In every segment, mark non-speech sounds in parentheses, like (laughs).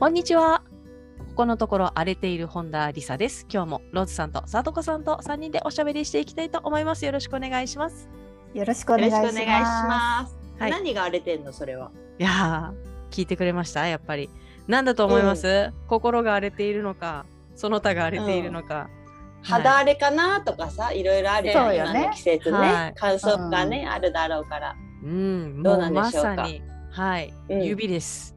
こんにちは。ここのところ荒れている本田理沙です。今日もローズさんとさとこさんと3人でおしゃべりしていきたいと思います。よろしくお願いします。よろしくお願いします。ます。はい。何が荒れてんのそれは？いやー聞いてくれました。やっぱり。何だと思います、心が荒れているのかその他が荒れているのか、肌荒れかなとかさ、いろいろあるよね。今の季節ね、はい。乾燥がね、あるだろうから。うん、どうなんでしょうか？さに、はい、うん。指です。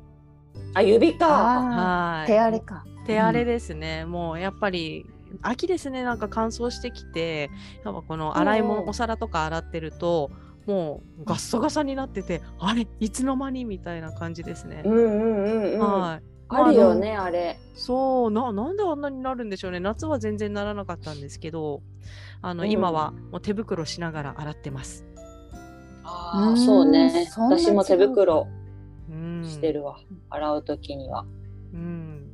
あ、指か。はい。手荒れか手荒れですね。もうやっぱり秋ですね。なんか乾燥してきて、やっぱこの洗い物、うんお皿とか洗ってると、もうガッサガサになってて、あれいつの間にみたいな感じですねう。んうんうんうん。はい。あるよね、あれ。そうな、なんであんなになるんでしょうね。夏は全然ならなかったんですけど、あの、うん今はもう手袋しながら洗ってます。ああ、うんそうね。私も手袋うん。してるわ。洗うときには。うん。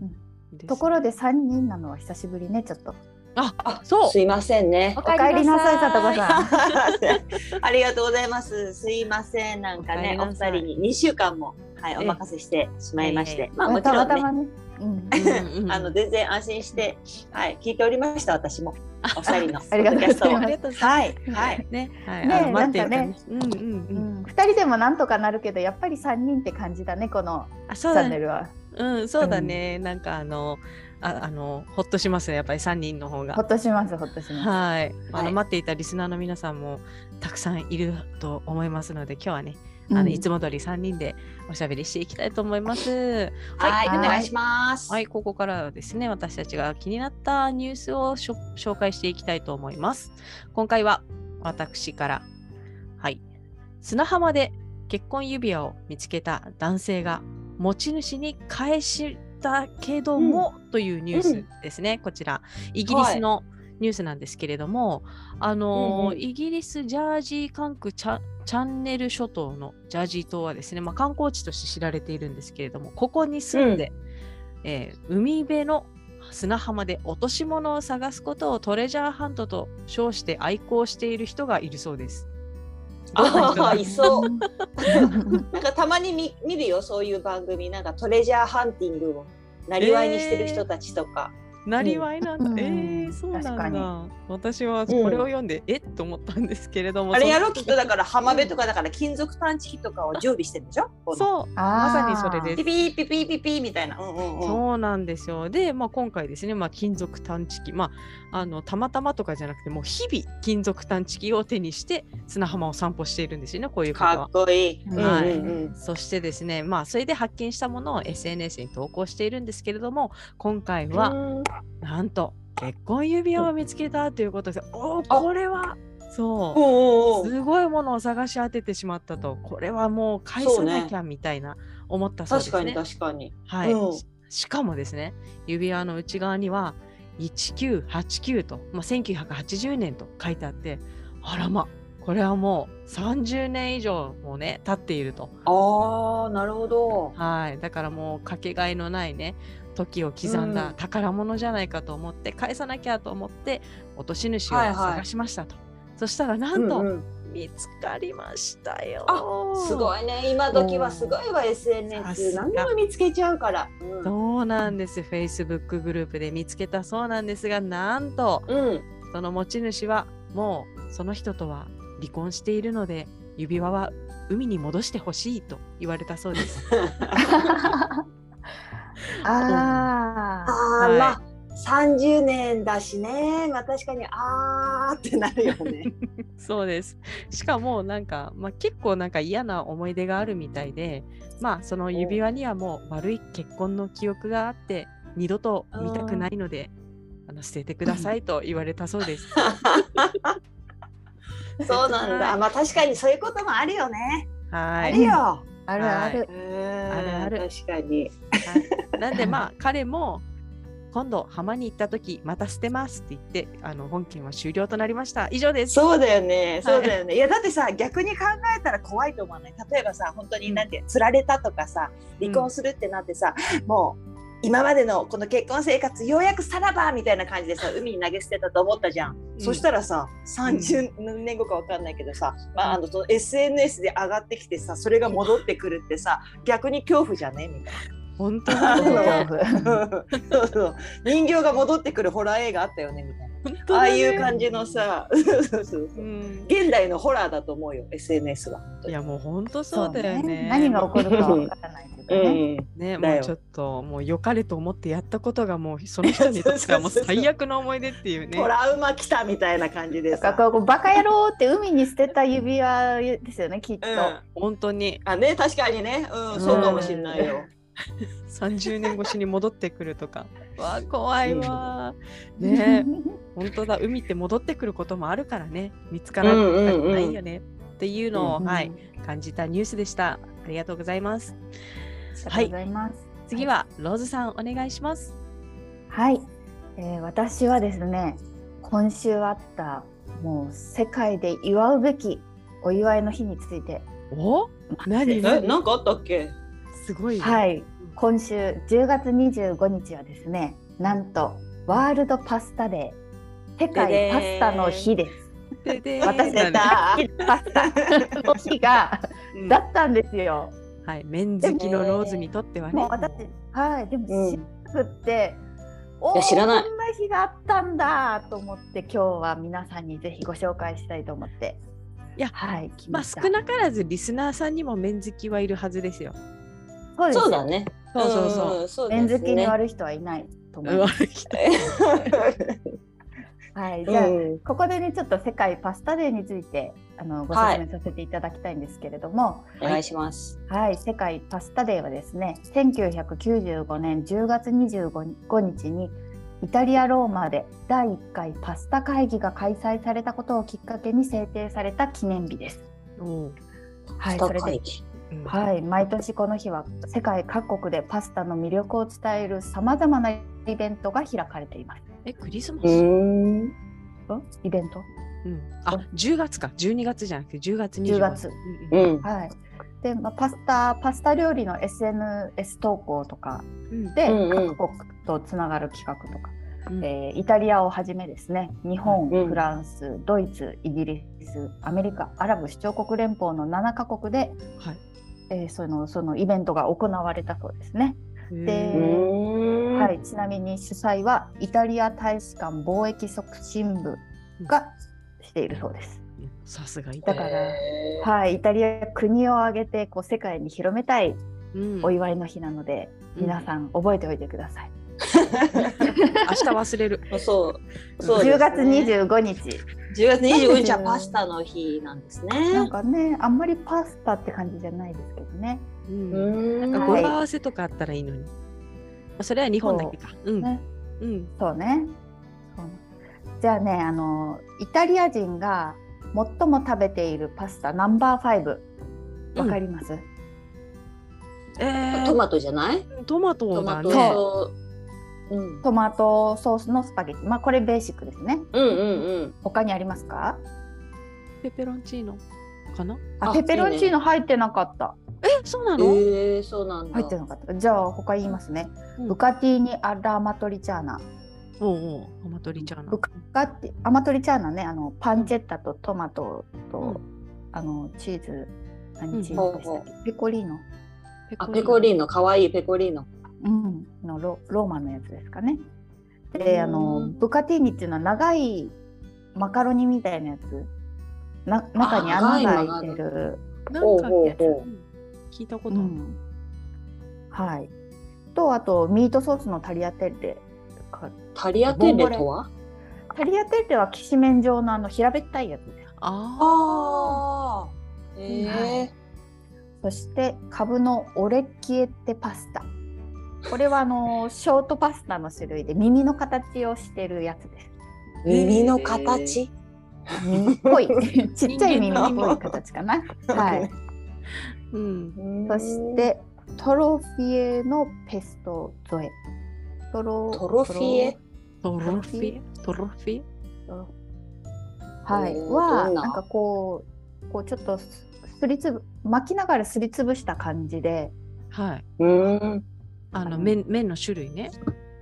ですところで三人なのは久しぶりねちょっとあ、あ、そうすいませんねお。かえりなさいさとこさん (laughs) ありがとうございます。すいません。なんかね、お二人に2週間も、はい、ええお任せしてしまいましえて。まあ、もちたろんね、またまねうんあの、全然安心して、はい、聞いておりました、私も。お二人の。(laughs) ありがとうございます。はい、はい。ね、はい、ねあの待ってるなんかねうんうんう。うんん二人でもなんとかなるけどやっぱり三人って感じだねこのあ、チそうだね。ャンネルはうん、そうだね。なんかあの、あ、あの、ほっとしますね。やっぱり三人の方ほがっ。としますほっとしますはい。あの、はい待っていたリスナーの皆さんもたくさんいると思いますので、今日はね、あの、うんいつも通り三人でおしゃべりしていきたいと思います。はい、はいお願いします。はい、ここからはですね、私たちが気になったニュースを紹介していきたいと思います。今回は私から、はい、砂浜で結婚指輪を見つけた男性が持ち主に返したけども、というニュースですね、こちら。イギリスのニュースなんですけれども、あのーうんうんイギリスジャージー管区チャチャンネル諸島のジャージー島はですね、まあ、観光地として知られているんですけれども、ここに住んで、えー海辺の砂浜で落とし物を探すことをトレジャーハントと称して愛好している人がいるそうです。あだあ、いそう。(laughs) なんかたまに見見るよ、そういう番組。なんかトレジャーハンティングをなりわいにしてる人たちとか。なりわいなんだ。うんえー、そうなんだ。私はこれを読んで、えっと思ったんですけれども。あれやろそうきっとだから浜辺とかだから金属探知機とかを常備してるでしょ？そう、まさにそれですピ。ピーピピーピピーみたいな。うんうんうん。そうなんですよ。で、まあ、今回ですね、まあ、金属探知機、まあ、あのたまたまとかじゃなくて、もう日々金属探知機を手にして砂浜を散歩しているんですよね、こういう方は。かっ。こいい。うんはい。うんうんそしてですね、まあ、それで発見したものを SNS に投稿しているんですけれども、今回は、うん。なんと結婚指輪を見つけたということで、おお、あ。これは、そおうすごいものを探し当ててしまったと、これはもう返さなきゃみたいな思ったそうですね。確かに確かに。はい、うん。ししかもですね指輪の内側には1989と、まあ、1980年と書いてあってあらまこれはもう30年以上もね経っていると。ああ、なるほど。はい。だからもうかけがえのないね時を刻んうだん。宝物じゃないかと思って、返さなきゃと思って落とし主をはいはい。探しましたと、そしたらなんとうんうん見つかりましたよ、すごいね。今時はすごいわ、さ SNS。何でも見つけちゃうから。うんそうなんです。Facebook グループで見つけたそうなんですが、なんと、うん。その持ち主はもうその人とは離婚しているので、指輪は海に戻してほしいと言われたそうです。(laughs) ああああ、はいまあ30年だしね、まあ確かにあーってなるよね。(laughs) そうです。しかもなんか、まあ、結構なんか嫌な思い出があるみたいで、まあその指輪にはもう悪い結婚の記憶があって、二度と見たくないので、あの捨ててくださいと言われたそうです。(laughs) そうなんだ。まあ確かにそういうこともあるよね。はい。あるよ。あるある。うんあるあある。確かに。はい、なんでまあ彼も今度浜に行った時また捨てますって言ってあの本件は終了となりました。以上です。そうだよね。そうだよね。いやだってさ逆に考えたら怖いと思わない。例えばさ本当になんて釣られたとかさ離婚するってなってさ、もう今までのこの結婚生活ようやくさらばみたいな感じでさ (laughs) 海に投げ捨てたと思ったじゃん。うんそしたらさ30年後かわかんないけどさ、まあ、あのその SNS で上がってきてさそれが戻ってくるってさ逆に恐怖じゃね？みたい本当だそうね。な。そうそう人形が戻ってくるホラー映画あったよねみたいな。本当だねああいう感じのさそうそうそううん。現代のホラーだと思うよ SNS は。いやもう本当そうだよね。何が起こるかわからないけどね。ん、ね、もうちょっともう良かれと思ってやったことがもうその人にとってはもう最悪の思い出っていうねト。ラウマ来たみたいな感じでださ。からこうバカ野郎って海に捨てた指輪ですよねきっと。うん、本当にあね確かにね、うん、そうかもしれないよ。30年越しに戻ってくるとか。(laughs) わあ怖いわ。ね本当だ海って戻ってくることもあるからね見つからないよね、っていうのを、うんはい感じたニュースでした。ありがとうございます。ありがとうございます。次はローズさんお願いします。はい、えー私はですね今週あったもう世界で祝うべきお祝いの日についてお？何？えなんかあったっけ？すごいね。はい今週10月25日はですねなんとワールドパスタデー世界パスタの日です。でで私出た大好きなパスタの日がうんだったんですよ。はい、麺好きのローズにとってはね。私はいでもうん知らなくって、おーいや知らないこんな日があったんだと思って今日は皆さんにぜひご紹介したいと思っていやはい来まあ。少なからずリスナーさんにも麺好きはいるはずですよ。そうですそうだね。そうそうそう。んそう麺好きにね。悪い人はいないと思います。悪い人はい、じゃあ、うんここでねちょっと世界パスタデーについてあのご説明させていただきたいんですけれども、お願いします。はい、世界パスタデーはですね1995年10月25日にイタリア・ローマで第1回パスタ会議が開催されたことをきっかけに制定された記念日です。おうはい、それでうん。はい、毎年この日は世界各国でパスタの魅力を伝えるさまざまなイベントが開かれています。え、クリスマス、ううん？ん。イベント？あ、10月か。12月じゃなくて10月25 10月。うんうん。うん。はい。で、まあ、パスタパスタ料理の SNS 投稿とかうん。で、うんうん。各国とつながる企画とか、うん。えーイタリアをはじめですね。日本、うんフランスドイツイギリスアメリカアラブ首長国連邦の7カ国で、はいえーそのそのイベントが行われたそうですね。ではい、ちなみに主催はイタリア大使館貿易促進部がしているそうです。さすがイだからタリア。へーはい、イタリア国を挙げてこう世界に広めたいうんお祝いの日なので、皆さん覚えておいてください。(laughs) 明日忘れる。そう。そうね10月25日。10月25日はパスタの日なんですなんね。かね、あんまりパスタって感じじゃないですけどね。うんうんなんか語呂合わせとかあったらいいのに。まあそれは日本だけか。うん。ねうん。そうね。そうじゃあね、あのイタリア人が最も食べているパスタナンバー5わかります？えートマトじゃない？トマトトマトだね。と。うん。トマトソースのスパゲティ。まあこれベーシックですね。うんうんうん。他にありますか？ペペロンチーノかな？ああペペロンチーノ入ってなかった。え、そうなの、ええそうなんだ。入ってなかった。じゃあ他言いますね。うんブカティーニアラマトリチャーナ。おうおう、アマトリチャーナ。ブカティアマトリチャーナね、あのパンチェッタとトマトと、うんあのチーズうん何チーズでしたっけ？ペコリーノ。あペコリーノ。ノ可愛いペコリーノ。うん、のロローマのやつですかね。うで、んあのブカティーニっていうのは長いマカロニみたいなやつ。な中に穴が開いてる。なんかほうほうねほううん聞いたことある。うん、はい。とあとミートソースのタリアテッレ。かタリアテッレとは？タリアテッレはきしめん状のあの平べったいやつです。あああ。ええ。そしてカブのオレキエッテパスタ。これはあのショートパスタの種類で耳の形をしてるやつです。耳の形？耳っぽい (laughs) ちっちゃい耳っぽい形かな。はい。あ。うん。そしてトロフィエのペスト添え。トロトロフィエ？トロフィエ？トロフィエ？はい、はな？なんかこうこうちょっとすすりつぶ巻きながらすりつぶした感じではい。うん。あの麺麺の種類ね。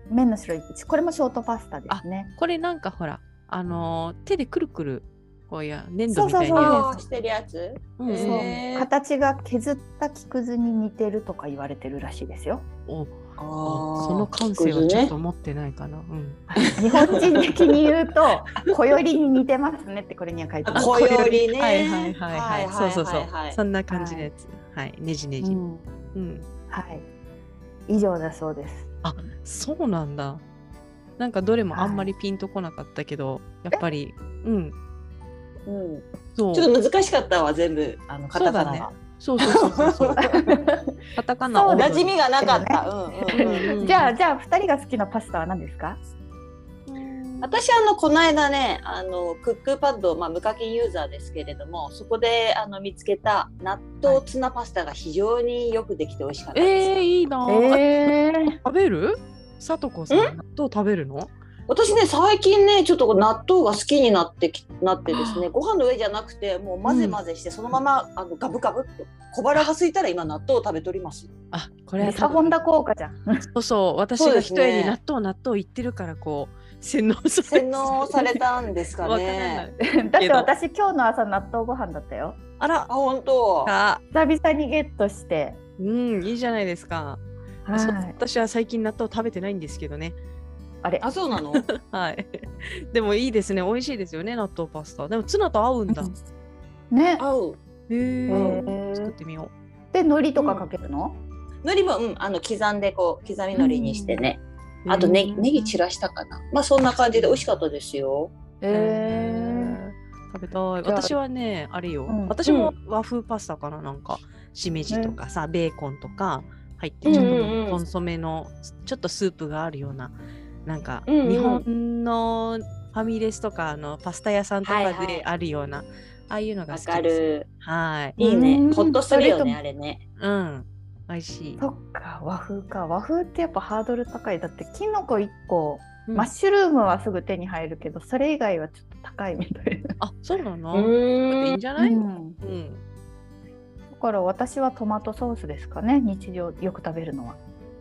麺の種類これもショートパスタですね。これなんかほら、あのー手でくるくるこうや粘土そうそうそうみたいにしてるやつ？うん形が削った木くずに似てるとか言われてるらしいですよ。おあその感性はちょっと持ってないかな。うん。(laughs) 日本人的に言うと小よりに似てますねってこれには書いてます。小よりねはいはいはいはい。そうそうそうはいはいはい。そんな感じのやつ。はい。ねじねじ。うんうん。はい。以上だそうです。そうなんだ。なんかどれもあんまりピンとこなかったけど、やっぱり、うん。うん。そう。ちょっと難しかったわ、全部。あの、カタカナが。そうそうそうそうそう。(laughs) カタカナ馴染みがなかった。うんうんうん。(laughs) じゃあじゃあ二人が好きなパスタは何ですか？私あのこの間ねあのクックパッド、まあ、無課金ユーザーですけれどもそこであの見つけた納豆ツナパスタが非常によくできて美味しかったです。えー、いいな。ぁ、えー、食べる？さとこさん、納豆食べるの？私ね最近ねちょっと納豆が好きになってきなってですねご飯の上じゃなくてもう混ぜ混ぜしてそのまま、あのガブガブっと小腹が空いたら今納豆を食べとります。あ、これはメサホンダ効果じゃん。そうそう、私が一重にね。納豆納豆言ってるから、こう、洗脳され洗脳されたんですかね。だって私今日の朝納豆ご飯だったよ。あらあ、本当。あ、久々にゲットして。うん、いいじゃないですか。はい私は最近納豆食べてないんですけどね。あれ？あ、そうなの？(laughs) はい。でもいいですね。美味しいですよね、納豆パスタ。でもツナと合うんだ。ね。合う。へえー作ってみよで海苔とかかけるの？海苔も、うん、あの刻んでこう刻み海苔にしてね。う。あとネうんギネギ散らしたかな。まあそんな感じで美味しかったですよ。えー食べたい。私はね、あれよ、うん私も和風パスタかな、なんか、しめじとかさ、ベーコンとか入って、ちょっとコンソメの、ちょっとスープがあるような、なんか、日本のファミレスとか、あのパスタ屋さんとかであるような、ああいうのがわ好きです。かる。はい。いいねうん。ほっとするよね、あれね。うん。美味しい。そっか和風か和風ってやっぱハードル高いだってきのこ一個、うんマッシュルームはすぐ手に入るけどそれ以外はちょっと高いみたいな。あ、そうなの、ういいんん。じゃない、うん、うんだから私はトマトソースですかね日常よく食べるのは。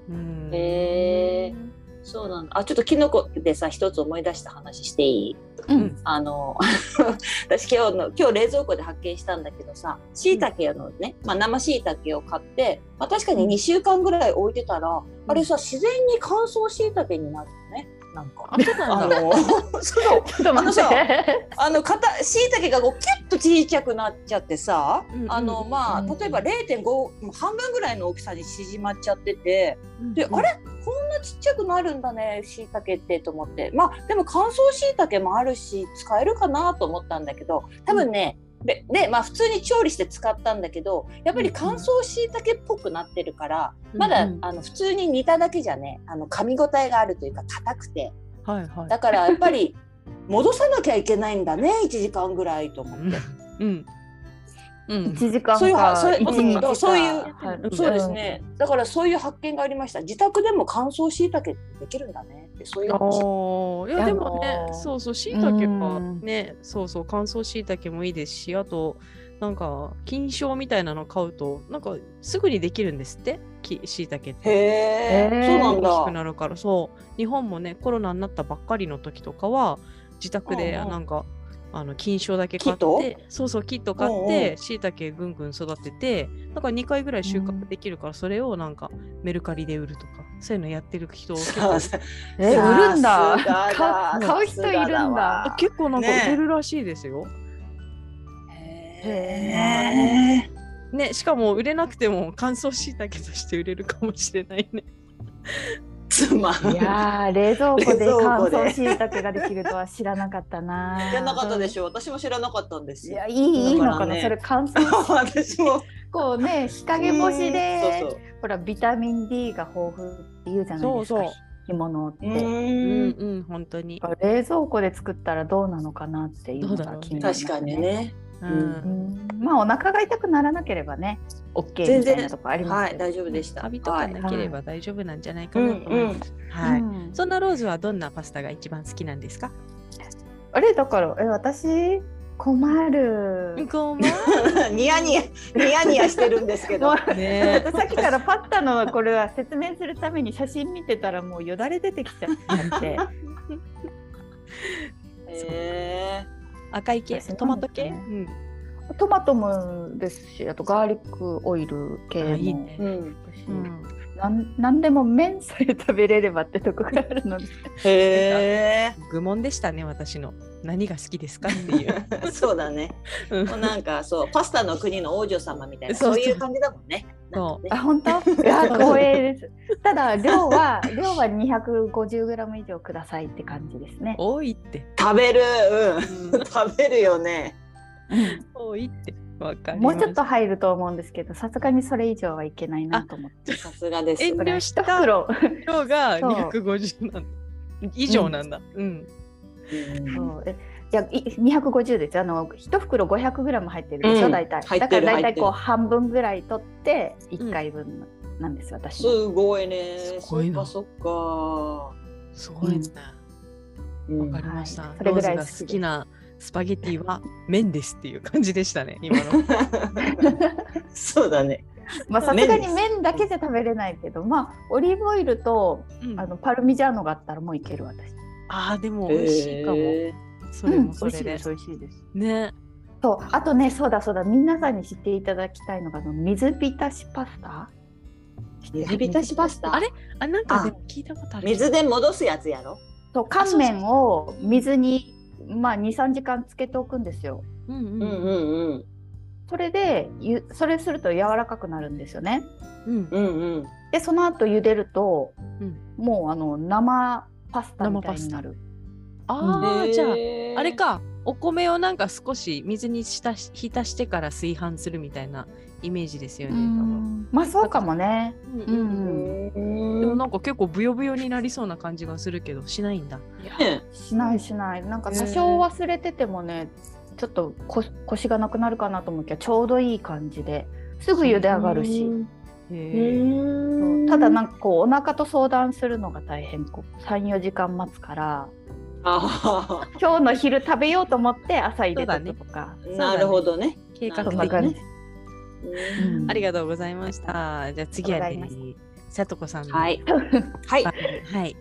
うん。へーそうなんだ。あ、ちょっとキノコでさ、一つ思い出した話していい？うん。あの、(laughs) 私今日の、今日冷蔵庫で発見したんだけどさ、椎茸のね、まあ生椎茸を買って、まあ確かに2週間ぐらい置いてたら、あれさ、自然に乾燥椎茸になるのね。なんか。あ、そうなんだ。あの、(laughs) そう。ちょっと待あのって。あの、かた、椎茸がこう、キュッと小さくなっちゃってさ、うんうんあの、まあ、うん例えば0.5、もう半分ぐらいの大きさに縮まっちゃってて、で、うんあれ？こんなちっちゃくなるんだね、椎茸ってと思って。まあ、でも乾燥椎茸もあるし、使えるかなと思ったんだけど、多分ね、で、でまあ、普通に調理して使ったんだけど、やっぱり乾燥椎茸っぽくなってるから、まだ、うんうんあの、普通に煮ただけじゃね、あの、噛み応えがあるというか、硬くて。はいはい。だから、やっぱり、戻さなきゃいけないんだね、1時間ぐらいと思って。うん。うん。1時間かそういうはそれ一日。かそういうはい。そうですね。だからそういう発見がありました。自宅でも乾燥椎茸ってできるんだねってそういういやでもねあのーそうそうしいたけはうん。ねそうそう乾燥しいたけもいいですしあとなんか菌床みたいなの買うとなんかすぐにできるんですって？しいたけって。へえ、そうなん大きくだ。なるから。そう。日本もねコロナになったばっかりの時とかは自宅でうんうん。なんか、あの菌床だけ買ってそうそうキット買ってしいたけぐんぐん育ててなんか2回ぐらい収穫できるからそれをなんかメルカリで売るとかそういうのやってる人結構さえ売るんだ。買う人いるんだ。結構なんかね売れるらしいですよ。へえ。ね、しかも売れなくても乾燥しいたけとして売れるかもしれないね。つまん。いやー冷蔵庫で乾燥しいたけができるとは知らなかったな。知らなかったでしょ。私も知らなかったんですよいや。いいいいのかな、それ乾燥 (laughs) 私も。こうね日陰干しでそうそう。ほらビタミン D が豊富って言うじゃないですかそうそう干物って。ううんん。うん、本当に。冷蔵庫で作ったらどうなのかなっていうのが気になります確かに。ね。う。うんうんんまあお腹が痛くならなければね OK みたいなとこありますはい、大丈夫でした。カビとかはいなければ大丈夫なんじゃないかなと思います。はい。うんそんなローズはどんなパスタが一番好きなんですか？あれだからえ私困る。ごま (laughs) ニヤニヤニヤニヤしてるんですけど。ねさっきからパスタのこれは説明するために写真見てたらもうよだれ出てきちゃって。へ赤い系私トマト系、うん。トマトもですし、あとガーリックオイル系も。あいいね。ーうん。うん。なんなんでも麺さえ食べれればってとこがあるので。へ愚問でしたね私の何が好きですか？っていうえ。(laughs) そうだね。うんもうなんかそうパスタの国の王女様みたいなそうそうそういう感じだもんね。そうあ、本当？(laughs) いや光栄です。ただ量は (laughs) 量は250グラム以上くださいって感じですね。多いって、食べる、ううん、食べるよね。うん多いってわかりますもうちょっと入ると思うんですけど、さすがにそれ以上はいけないなと思って。さすがです。遠慮した一袋量がそう250なんだ以上なんだうん、うんそう。えいやい250です。あの1袋500グラム入ってるでしょ、うん。大体。だから大体こう半分ぐらい取って1回分なんです、私。のすごいね。すごいな。そっかそすごいね。わかりました、はい。それぐらい好きなスパゲティは麺ですっていう感じでしたね (laughs) 今の。そうだね。まあさすがに麺だけじゃ食べれないけどまあオリーブオイルとうん。あのパルミジャーノがあったらもういける私あーでも美味しいかも、へそれもそれで。うん美味しい。ですね。そう。あとねそうだそうだ。皆さんに知っていただきたいのがあの水浸しパスタ？水浸しパスタ？あれ？あなんかあでも聞いたことある。水で戻すやつやろ？そう乾麺を水にまあ23時間つけておくんですよ。うんうん。うんうんうん。それでゆそれすると柔らかくなるんですよね。うんうんうん。でその後茹でると、うん。もうあの生パスタみたいになる。ああ、じゃああれ。かお米をなんか少し水に浸し浸してから炊飯するみたいなイメージですようね。まあそうかもね。うんでもなんか結構ブヨブヨになりそうな感じがするけどしないんだ。ねしないしない。なんか多少忘れててもね、ちょっとこ腰がなくなるかなと思うけどちょうどいい感じですぐ茹で上がるし。ただなんかこうお腹と相談するのが大変こう34時間待つからあ (laughs) 今日の昼食べようと思って朝入れとくとかあ、なるほどね。計画的そんな感じに。。うんありがとうございました。じゃあ次はさとこさんのはい。はい。はい。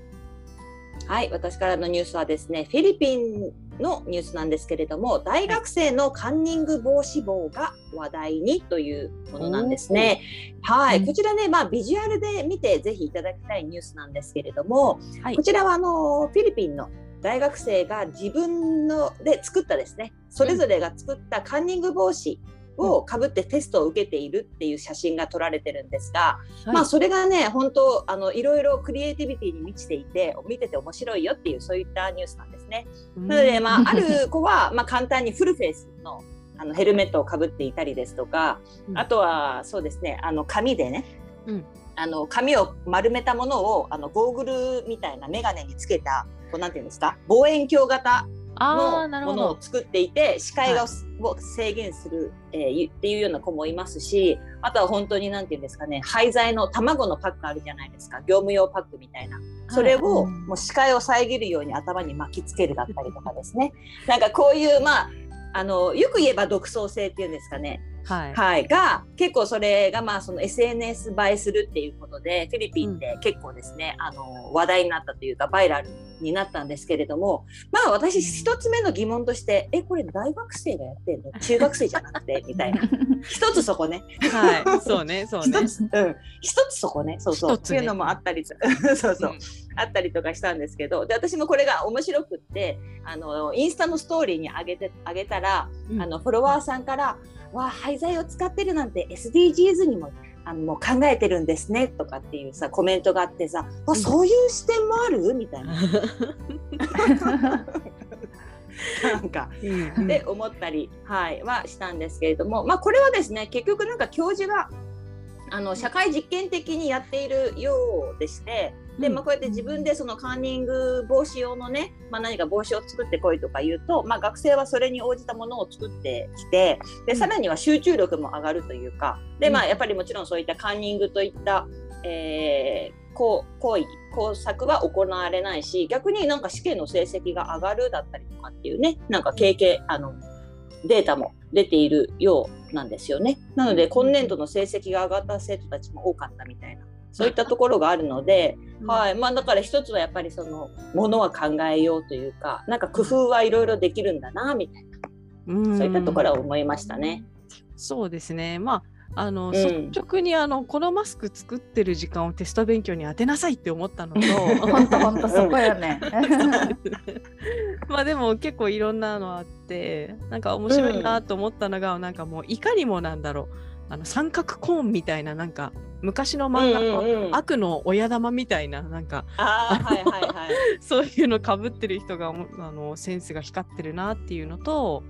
はい、私からのニュースはですね、フィリピンのニュースなんですけれども、大学生のカンニング防止棒が話題にというものなんですね。はい、うんこちらね、まあビジュアルで見てぜひいただきたいニュースなんですけれども、はいこ。ちらはあのフィリピンの大学生が自分ので作ったですね、それぞれが作ったカンニング防止をかぶってテストを受けているっていう写真が撮られてるんですが、まあそれがね本当あのいろいろクリエイティビティに満ちていて見てて面白いよっていうそういったニュースなんですね。うん。なのでまあ (laughs) ある子はまあ簡単にフルフェイスのあのヘルメットをかぶっていたりですとか、うん。あとはそうですねあの紙でね、うん。あの紙を丸めたものをあのゴーグルみたいな眼鏡につけたこうなんていうんですか望遠鏡型のものを。作っていて視界が、はを制限する、えーゆっていうような子もいますしあとは本当になんていうんですかね廃材の卵のパックあるじゃないですか。業務用パックみたいな。それを、うん。もう視界を遮るように頭に巻きつけるだったりとかですね。なんかこういうまああのよく言えば独創性っていうんですかねはい。はい、が結構それがまあその SNS 映えするっていうことでフィリピンで結構ですね、あの話題になったというかバイラルになったんですけれどもまあ私一つ目の疑問としてえこれ大学生がやってんの？中学生じゃなくて？(laughs) みたいな。一つそこね。はい。(laughs) そうね、そうね。一。つ、うん、一つそこね。そうそう。ね。っていうのもあったりと (laughs) そうそう、うん。あったりとかしたんですけどで私もこれが面白くってあのインスタのストーリーに上げて上げたらうん。あのフォロワーさんから「わあ廃材を使ってるなんて SDGs にもあのもう考えてるんですね」とかっていうさコメントがあってさ「わそういう視点もある?」みたいな。(laughs) なんかうん。で思ったり、はい、はしたんですけれども、まあ、これはですね結局なんか教授があの社会実験的にやっているようでしてで、まあ、こうやって自分でそのカーニング防止用のね、まあ、何か帽子を作ってこいとか言うと、まあ、学生はそれに応じたものを作ってきてでさらには集中力も上がるというかで、まあ、やっぱりもちろんそういったカーニングといった、えーこう行為工作は行われないし逆になんか試験の成績が上がるだったりとかっていうねなんか経験あのデータも出ているようなんですよね。なので今年度の成績が上がった生徒たちも多かったみたいなそういったところがあるので、はいまあ、だから一つはやっぱりそのものは考えようというかなんか工夫はいろいろできるんだなみたいなうんそういったところは思いましたね。そうですね。まああの、ん率直にあのこのマスク作ってる時間をテスト勉強に当てなさいって思ったのと (laughs) 本当本当そこよね。(laughs) まあでも結構いろんなのあってなんか面白いなと思ったのが、なんかもういかにもなんだろうあの三角コーンみたいななんか昔の漫画のうんうんうん。悪の親玉みたいななんかはいはいはい。(laughs) そういうのかぶってる人があのセンスが光ってるなっていうのと、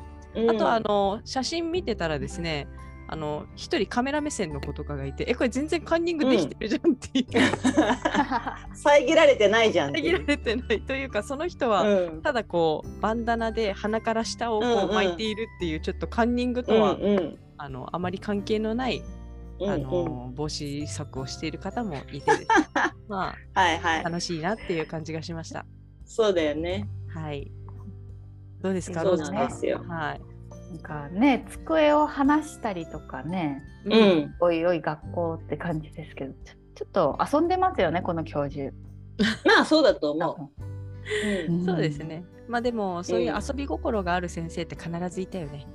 あとあの写真見てたらですねあの一人カメラ目線の子とかがいてえこれ全然カンニングできてるじゃんっていう、(laughs) 遮られてないじゃん。遮られてないというかその人は、うん。ただこうバンダナで鼻から下をこうんううん。巻いているっていう、ちょっとカンニングとは、うんうんあのあまり関係のない、うんうんあの防止策をしている方もいて (laughs) まはいはい。あ楽しいなっていう感じがしました。そうだよね。はい。どうですか、そうなんですよ。は？い。なんかね机を離したりとかねう。ん。おいおい学校って感じですけどちょちょっと遊んでますよねこの教授。(laughs) まあそうだと思う。うんそうですね。まあでもそういう遊び心がある先生って必ずいたよね。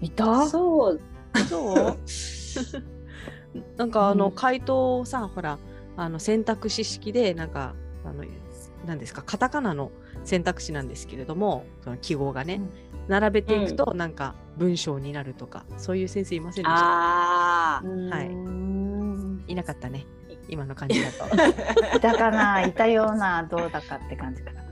いた？そう。そう？(laughs) なんかあのうん回答をさ、ほらあの選択肢式でなんかあの何ですかカタカナの選択肢なんですけれどもその記号がね、うん並べていくとなんか文章になるとか、そういう先生いませんでした？ああ。はいうんいなかったね今の感じだと。(laughs) いたかないたようなどうだかって感じかな。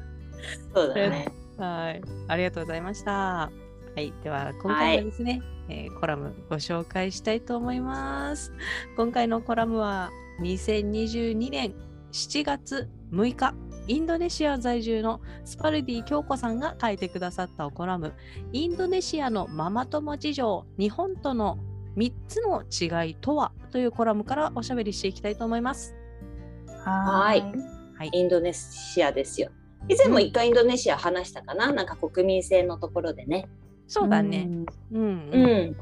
そうだね。はい、ありがとうございました。はい、では今回はですね、えーコラムご紹介したいと思います。今回のコラムは2022年7月6日、インドネシア在住のスパルディ京子さんが書いてくださったコラム、インドネシアのママ友事情、日本との3つの違いとはというコラムからおしゃべりしていきたいと思います。はいはい、インドネシアですよ。以前も一回インドネシア話したかな、なんか国民性のところでね。そうだね。うん、ううんん。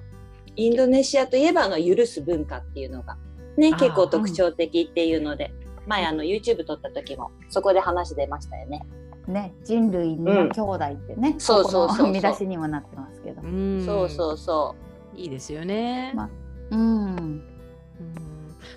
インドネシアといえばあの許す文化っていうのがね結構特徴的っていうので、前あの YouTube 撮った時もそこで話出ましたよね。ね人類皆兄弟ってね、そうそうそうそう見出しにもなってますけど。うんそうそうそいいですよね。まうん。うん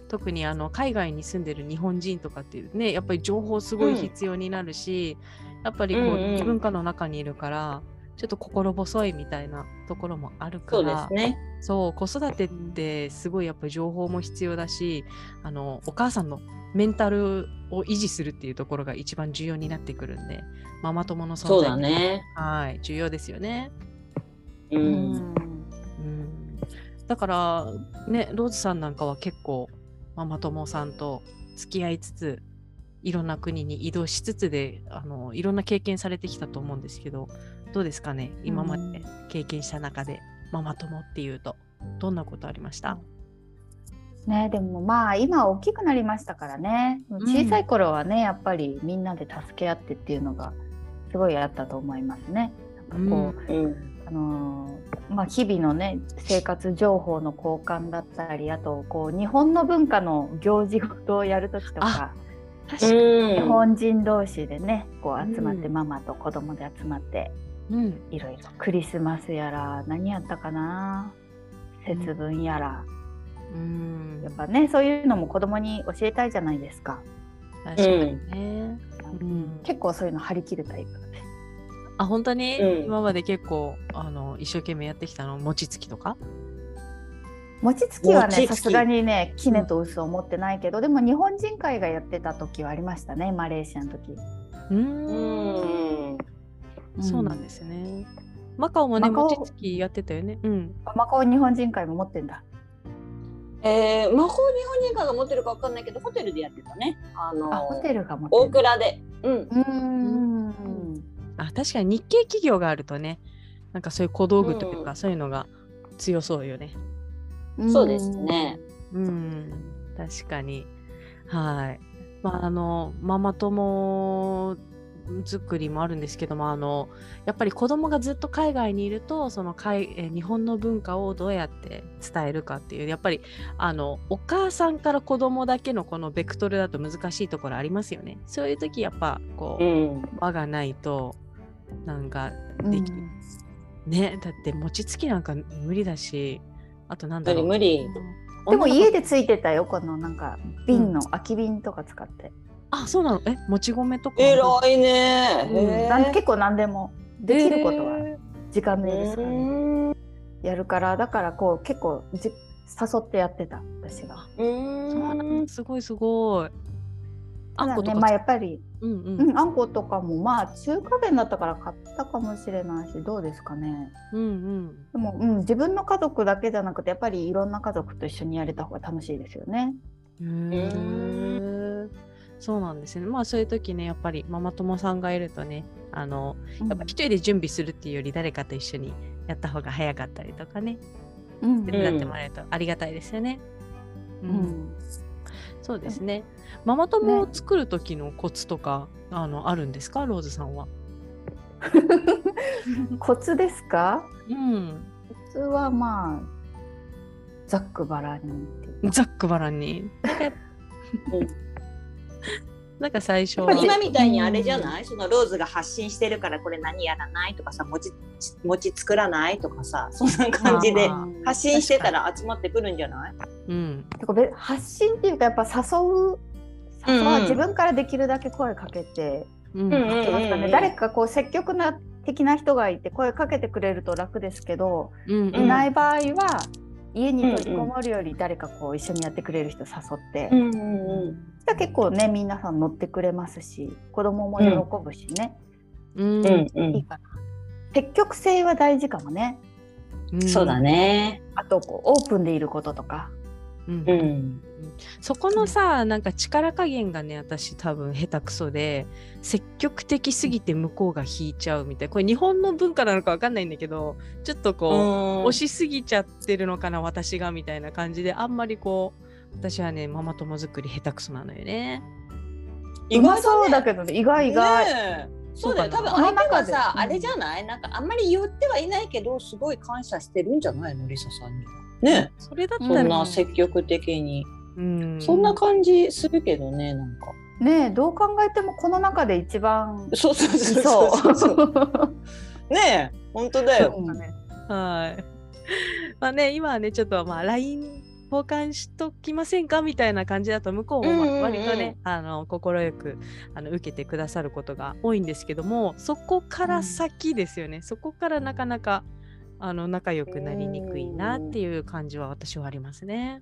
特にあの海外に住んでる日本人とかっていうねやっぱり情報すごい必要になるし、やっぱりこう、うんうん異文化の中にいるからちょっと心細いみたいなところもあるう。そうでからすね。そう子育てってすごいやっぱり情報も必要だしあのお母さんのメンタルを維持するっていうところが一番重要になってくるんでママ友の存在ね。はい重要ですよね。う。うんん。うんだからねローズさんなんかは結構ママ友さんと付き合いつついろんな国に移動しつつであのいろんな経験されてきたと思うんですけどどうですかね？今まで経験した中でママ友っていうとどんなことありました、ねでもまあ今大きくなりましたからね。ん。小さい頃はね、やっぱりみんなで助け合ってっていうのがすごいあったと思いますね。なんかこう、うん。あのーまあ、日々のね生活情報の交換だったりあとこう日本の文化の行事事をやる時とか確かに、うん。日本人同士でねこう集まって、うん。ママと子供で集まってうん。いろいろ。クリスマスやら何やったかな？節分やら、うん。やっぱねそういうのも子供に教えたいじゃないですか。確かにね、うん。結構そういうの張り切るタイプで。あ本当に、うん。今まで結構あの一生懸命やってきたの？餅つきとか？餅つきはねさすがにねキネと嘘を持ってないけど、でも日本人会がやってた時はありましたねマレーシアの時。うーうんん。そうなんですね。マカオもね、マカオ餅つきやってたよね。うん。マカオ日本人会も持ってんだ。えー、魔法日本人会が持ってるかわかんないけどホテルでやってたね。あのあホテルが持って大る。倉で。うん。うーん。あ確かに日系企業があるとねなんかそういう小道具というか、うんそういうのが強そうよね。そうですね。うん確かにはい。まああのママ友作りもあるんですけどもあのやっぱり子供がずっと海外にいるとその海え日本の文化をどうやって伝えるかっていうやっぱりあのお母さんから子供だけのこのベクトルだと難しいところありますよね。そういう時やっぱこう、うん。輪がないとなんかうんできねだって餅つきなんか無理だしあとなんだろう無理無理。でも家でついてたよこのなんか瓶の空き瓶とか使って。あそうなの？えもち米とか？偉いね。うん。なん結構何でもできることはへ時間のいるからうんやるからだからこう結構じ誘ってやってた私が。うん。すごいすごい。あんことねまあやっぱり、うんうん。うん、あんことかもまあ中華麺だったから買ったかもしれないしどうですかね。うんうん。でも、うん、自分の家族だけじゃなくてやっぱりいろんな家族と一緒にやれた方が楽しいですよね。へーそうなんですねまあそういう時ねやっぱりママ友さんがいるとねあのやっぱ一人で準備するっていうより誰かと一緒にやった方が早かったりとかねうん手伝ってもらえるとありがたいですよね。ううんんそうですね。ママ友を作る時のコツとか、あのあるんですか、ローズさんは。(laughs) コツですか？うん。コツはまあざっくばらんにざっくばらんに。(laughs) (laughs) なんか最初今みたいにあれじゃない、そのローズが発信してるからこれ何やらないとかさ餅餅作らないとかさそんな感じであ発信してたら集まってくるんじゃない？うん。てかべ発信っていうかやっぱ誘う誘ううん。うん自分からできるだけ声かけてうん。誰かこう積極な的な人がいて声かけてくれると楽ですけど、うん。いない場合は家に閉じこもるより誰かこう一緒にやってくれる人誘って、うんうんうんじゃあ結構ね皆さん乗ってくれますし子供も喜ぶしね、うん。うんうんいいかな積極性は大事かもねうんそうだ。ね。あとこうオープンでいることとかうんうん。そこのさ、なんか力加減がね、私多分下手くそで、積極的すぎて向こうが引いちゃうみたいな。これ日本の文化なのかわかんないんだけど、ちょっとこう、押しすぎちゃってるのかな私がみたいな感じであんまりこう私はねママ友作り下手くそなのよね。意外そうだ。けどね意外意外、ねえそうだよ。多分相手はこの中さ、であれじゃない？なんかあんまり言ってはいないけど、すごい感謝してるんじゃないの？リサさんに。ねそれだったそら、んな積極的に。うん、そんな感じするけどね、なんか。ねえどう考えてもこの中で一番そうそういそうそうそうそう。(laughs) ねえ、本当だよ。そうだねはい。(laughs) まあね今はねちょっとまあ LINE 交換しときませんかみたいな感じだと向こうもまあうんうんうん割とね、あの快くあの受けてくださることが多いんですけどもそこから先ですよね、そこからなかなかあの仲良くなりにくいなっていう感じは私はありますね。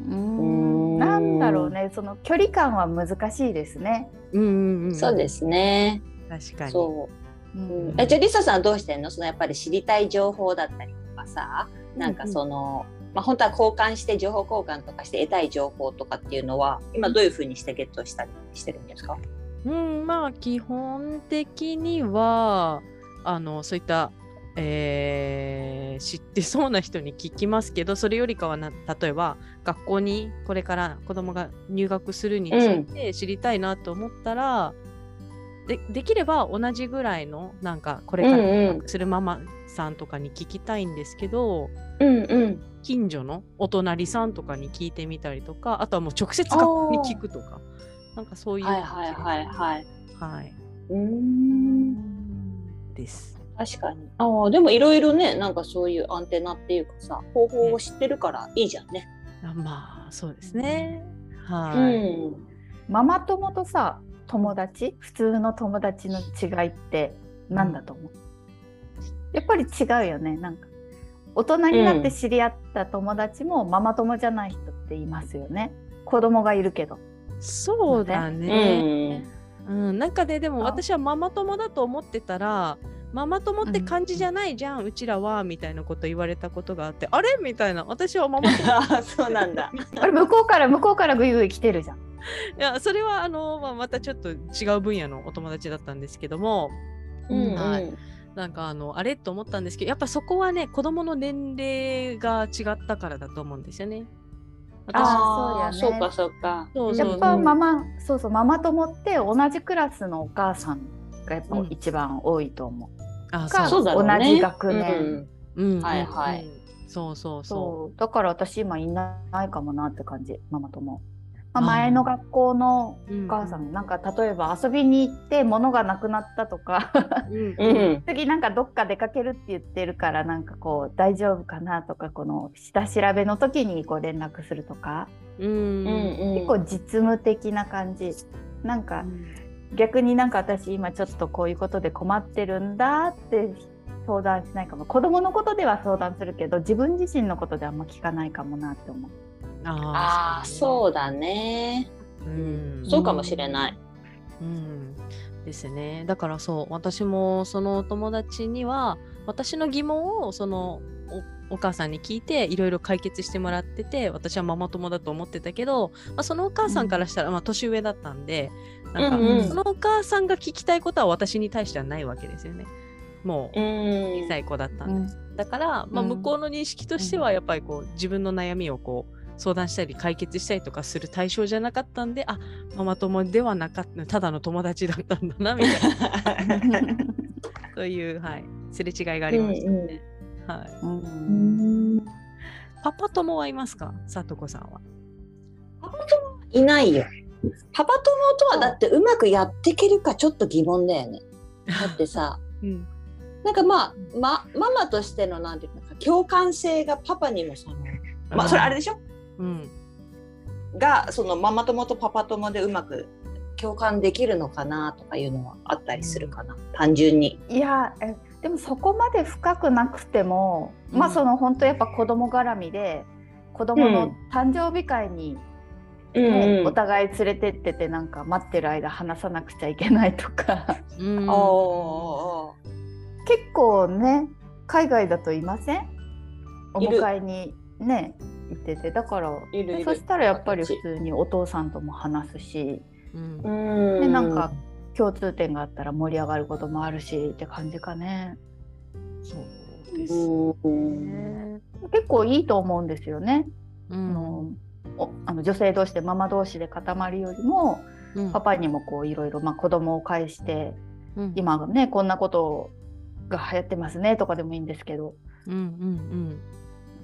うーん。なんだろうね。その距離感は難しいですね。うんうんうん、そうですね。確かに。そう。うんうん、えじゃあリサさんはどうしてんの？そのやっぱり知りたい情報だったりとかさなんかその、まあ本当は交換して情報交換とかして得たい情報とかっていうのは今どういうふうにしてゲットしたりしてるんですか？うん、まあ基本的にはあのそういった、えー知ってそうな人に聞きますけどそれよりかはな例えば学校にこれから子供が入学するについて知りたいなと思ったら、でできれば同じぐらいのなんかこれからうんうん。入学するママさんとかに聞きたいんですけど、うんうん。近所のお隣さんとかに聞いてみたりとかあとはもう直接学校に聞くとかなんかそういうはいはいはいはい。はい、うーん。です。確かに。ああでもいろいろねなんかそういうアンテナっていうかさ方法を知ってるからいいじゃんね、あまあそうですね。はうい。ん。ママ友とさ友達？普通の友達の違いって何だと思う、やっぱり違うよねなんか。大人になって知り合った友達もママ友じゃない人っていますよね。子供がいるけど。そうだうね。んうん、なんかででもあ。私はママ友だと思ってたらママ友って感じじゃないじゃん、うちらはみたいなこと言われたことがあってあれ？みたいな私はママ友あ (laughs) そうなんだ。あれ向こうから向こうからぐいぐい来てるじゃん。いやそれはあの、まあ、またちょっと違う分野のお友達だったんですけどもうんはいなんかあのあれと思ったんですけどやっぱそこはね子供の年齢が違ったからだと思うんですよね。私あーああ、そうかそうか。そうそうやっぱママそうそうママ友って同じクラスのお母さんがやっぱうん一番多いと思う。あかそうだろうね。同じ学年。うん。うんはいはい。うんそうそうそそう。だから私今いないかもなって感じ。ママ友。まあ、前の学校のお母さん、なんか例えば遊びに行って物がなくなったとか。うん。次なんかどっか出かけるって言ってるからなんかこう大丈夫かなとかこの下調べの時にこう連絡するとか、うん。結構実務的な感じ。なんか逆になんか私今ちょっとこういうことで困ってるんだって相談しないかも子供のことでは相談するけど自分自身のことであんま聞かないかもなって思う。ああ、そうだね。う、うん、そうかもしれない。うん、ですね。だからそう、私もそのお友達には、私の疑問をそのおお母さんに聞いて、いろいろ解決してもらってて、私はママ友だと思ってたけど、まあ、そのお母さんからしたら、まあ、年上だったんで、なんか、うんうんそのお母さんが聞きたいことは私に対してはないわけですよね。もう、うん小さい子だったうんで。だから、まあ、うん向こうの認識としては、やっぱりこう、自分の悩みをこう、相談したり解決したりとかする対象じゃなかったんで、あ、ママ友ではなかった、ただの友達だったんだな、みたいな、(laughs) そういう、はい、すれ違いがありましたね。はい。うんパパ友はいますか？さとこさんは。いないよ。パパ友とはだってうまくやっていけるかちょっと疑問だよね。(laughs) だってさ、うん。なんかまあ、ま、ママとしてのなんていうのか共感性がパパにもその、まあそれあれでしょ？うん。がそのママ友とパパ友でうまく共感できるのかなとかいうのはあったりするかな、単純に。いやえでもそこまで深くなくても、うんまあその本当やっぱ子供絡みで子供の誕生日会に、ねお互い連れてっててなんか待ってる間話さなくちゃいけないとか。うん。お結構ね海外だといません？お迎えにね行ってて。だからーいるいる。そしたらやっぱり普通にお父さんとも話すし、うん。うん。でなんか共通点があったら盛り上がることもあるしって感じかね。そうです。うん。ね結構いいと思うんですよね。あうんあの女性同士でママ同士で固まるよりもうんパパにもこういろいろまあ子供を介してうん今ねこんなことが流行ってますねとかでもいいんですけど、うんうん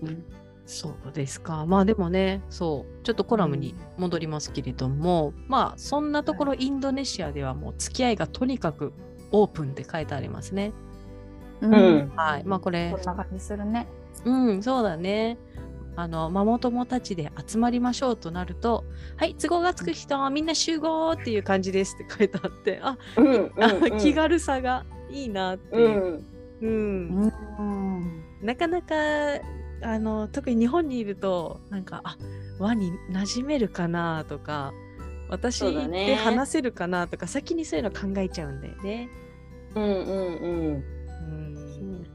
うん。そうですか。まあでもね、そう、ちょっとコラムに戻りますけれども、まあそんなところインドネシアではもう付き合いがとにかくオープンって書いてありますね。うんうんはい。まあこれこん、な感じするね。うん、そうだね。あの、ママ友たちで集まりましょうとなると、はい、都合がつく人はみんな集合っていう感じですって書いてあって、あ、うん (laughs) あうんうん。気軽さがいいなってういう。ん。うん。うん。なかなかあの特に日本にいるとなんかあ輪に馴染めるかなとか私で話せるかなとか先にそういうの考えちゃうんだよね。うんうんうん。うん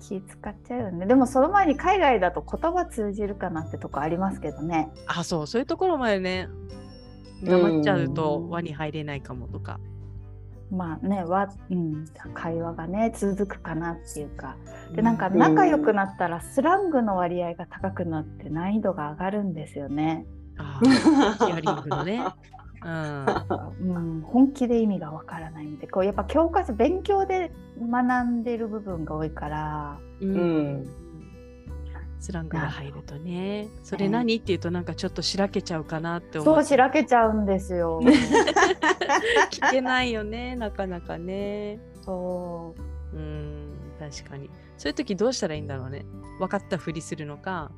気気使っちゃうよね。でもその前に海外だと言葉通じるかなってとこありますけどね。あそうそういうところまでね黙っちゃうと輪に入れないかもとか。まあねわ、うん、会話がね続くかなっていうかでうなんか仲良くなったらスラングの割合が高くなって難易度が上がるんですよね。あーヒアリングのね。(laughs) うんうん、本気で意味がわからないんでこうやっぱ教科書勉強で学んでる部分が多いからううんんスラングが入るとね、それ何？って言うとなんかちょっとしらけちゃうかなって思そううしらけちゃうんですよ。(laughs) 聞けないよね、なかなかね。そううん、確かに。そういう時どうしたらいいんだろうね。分かったふりするのか、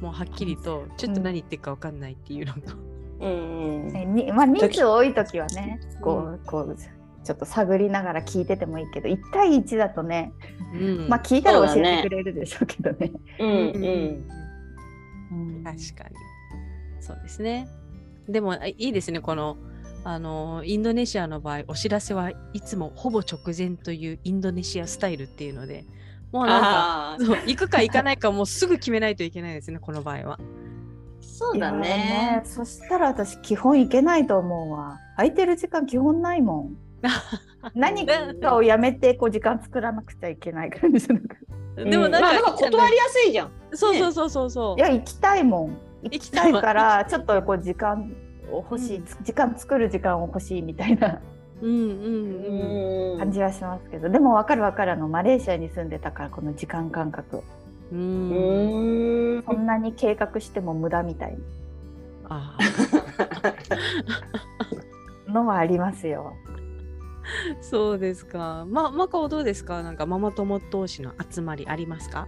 もうはっきりと、ちょっと何言ってるか分かんないっていうのか。うんねにまあ、人数多い時はねこうこうちょっと探りながら聞いててもいいけど1対1だとね、うん、まあ聞いたら教えてくれるでしょうけどね。うんうん。うん。確かに。そうですね。でもあいいですね、このあのインドネシアの場合お知らせはいつもほぼ直前というインドネシアスタイルっていうのでもうなんか行くか行かないかもうすぐ決めないといけないですねこの場合は。そうだいやね。そしたら私基本行けないと思うわ。空いてる時間基本ないもん。(laughs) 何かをやめてこう時間作らなくちゃいけない感じなんかでもなんか、まあ断りやすいじゃん。そうそうそうそうそう。いや行きたいもん。行きたいからちょっとこう時間を欲しい、うん。時間作る時間を欲しいみたいな。うんうんうん。うん。感じはしますけど、でも分かる分かる。あのマレーシアに住んでたからこの時間感覚うんうんそんなに計画しても無駄みたいあなのはありますよ。ーそうですか。ま、マカオどうですか？なんかママ友同士の集まりありますか？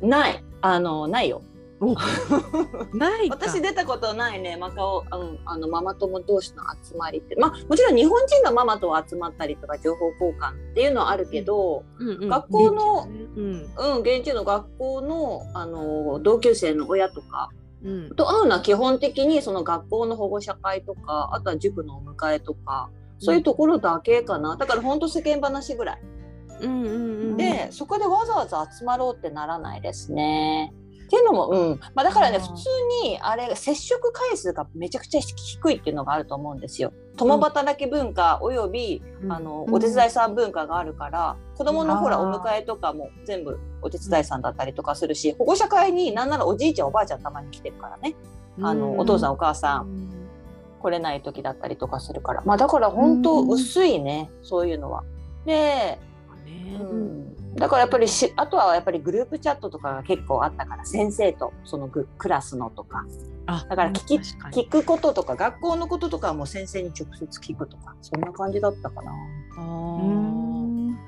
ない。あの、ないよ。(laughs) ないか。私出たことないね、マカオ、あの、あのママ友同士の集まりって。まあ、もちろん日本人のママと集まったりとか、情報交換っていうのはあるけど、うんうん学校のうんうん、現地の学校の、あの、同級生の親とかうんと会うのは基本的にその学校の保護者会とか、あとは塾のお迎えとか、そういうところだけかな。だから本当世間話ぐらい。うんうんうん。で、そこでわざわざ集まろうってならないですね。っていうのも、うん。まあだからね、普通に、あれ、接触回数がめちゃくちゃ低いっていうのがあると思うんですよ。共働き文化および、うんあの、うんお手伝いさん文化があるから、子供のほら、お迎えとかも全部お手伝いさんだったりとかするし、保護者会になんならおじいちゃんおばあちゃんたまに来てるからね。あの、お父さんお母さん来れない時だったりとかするから。まあだから本当うん薄いね、そういうのは。で、ね。うん。だからやっぱりしあとはやっぱりグループチャットとかが結構あったから先生とそのグクラスのとか。あだから聞き聞くこととか学校のこととかはもう先生に直接聞くとかそんな感じだったかな。あうーん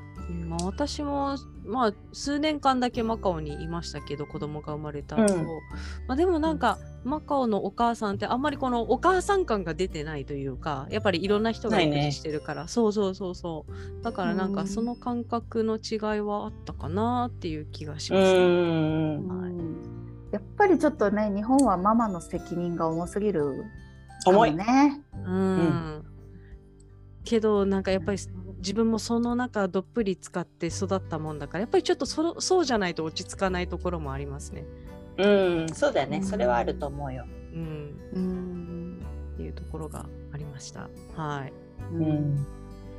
まあ、私も、まあ、数年間だけマカオにいましたけど子供が生まれた後、うん。まあ、でもなんか、マカオのお母さんってあんまりこのお母さん感が出てないというかやっぱりいろんな人が育児してるから、そうそうそうそう。だからなんうんかその感覚の違いはあったかなっていう気がしうます。ね。ん。はい。やっぱりちょっとね日本はママの責任が重すぎる重い。ね。うん。けどなんかやっぱり自分もその中どっぷり使って育ったもんだからやっぱりちょっとそそうじゃないと落ち着かないところもありますね。うんそうだよねうんそれはあると思うよ。うん、うんっていうところがありました。はい。うん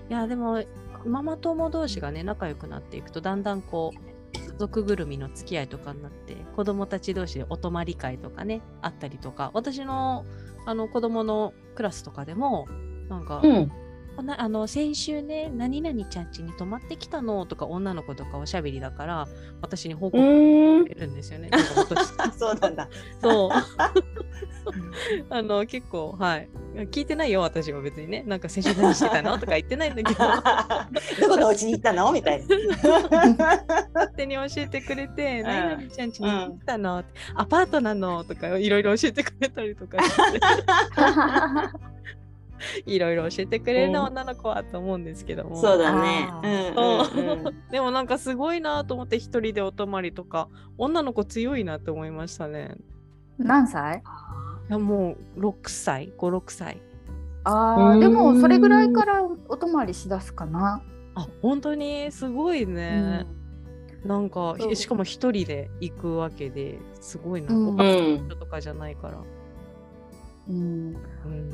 いやでもママ友同士がね仲良くなっていくとだんだんこう家族ぐるみの付き合いとかになって子供たち同士でお泊まり会とかねあったりとか私のあの子供のクラスとかでもなんか、うんあなあの先週ね何々ちゃん家に泊まってきたのとか女の子とかおしゃべりだから私に報う告んくれるんですよね。(laughs) そうなんだ。そう。(laughs) あの結構はい聞いてないよ私は別にねなんか先週何してたのとか言ってないんだけど (laughs) どこのお家に行ったのみたいな。勝手に教えてくれて「ん何々ちゃん家に行ったの?」って「アパートなの?」とかいろいろ教えてくれたりとかして (laughs) いろいろ教えてくれるな、うん女の子はと思うんですけどもそうだねあ。うんうんうん (laughs) でもなんかすごいなと思って一人でお泊まりとか女の子強いなって思いましたね。何歳？いやもう6歳56歳。あーでもそれぐらいからお泊まりしだすかな。あ本当にすごいね。なんかそうしかも一人で行くわけですごいな。うん他の人とかじゃないから。うんうん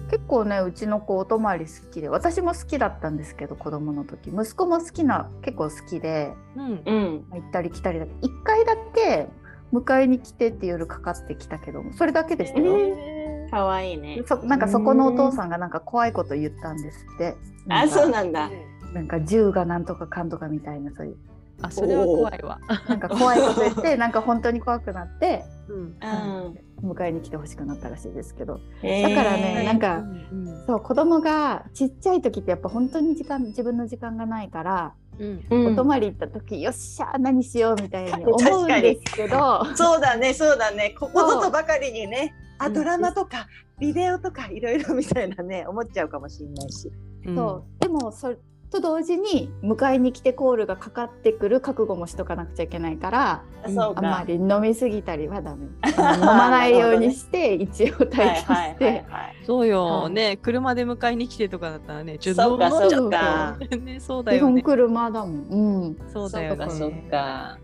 結構ねうちの子お泊まり好きで私も好きだったんですけど子供の時息子も好きな結構好きでうんうん行ったり来たりだけ1回だけ迎えに来てって夜かかってきたけどそれだけでしたよ。え可愛いね。そなんかそこのお父さんがなんか怖いこと言ったんですって。なあそうなんだ。なんか銃がなんとかかんとかみたいなそういうあそれは怖いわ。なんか怖いこと言って (laughs) なんか本当に怖くなってうん。うん。迎えに来てほしくなったらしいですけど。だだからねなんかうん。そう子供がちっちゃい時ってやっぱ本当に時間自分の時間がないから、うん。うんお泊まり行った時よっしゃー何しようみたいに思うんですけど。そうだね、そうだね。ここぞとばかりにね、あ、うん。ドラマとか、ビデオとか、いろいろみたいなね、思っちゃうかもしれないし。うん。そう。でもそと同時に迎えに来てコールがかかってくる覚悟もしとかなくちゃいけないからあそうあんまか。り飲みすぎたりはダメ。(laughs) 飲まないようにして (laughs) 一応待機しはいてはい。そうよ、はい。ね車で迎えに来てとかだったらねちょっそうか。もうちょそうか。っとね。(laughs) そうだ基本よね車だもん、うん。そうだよね。そうかそうか。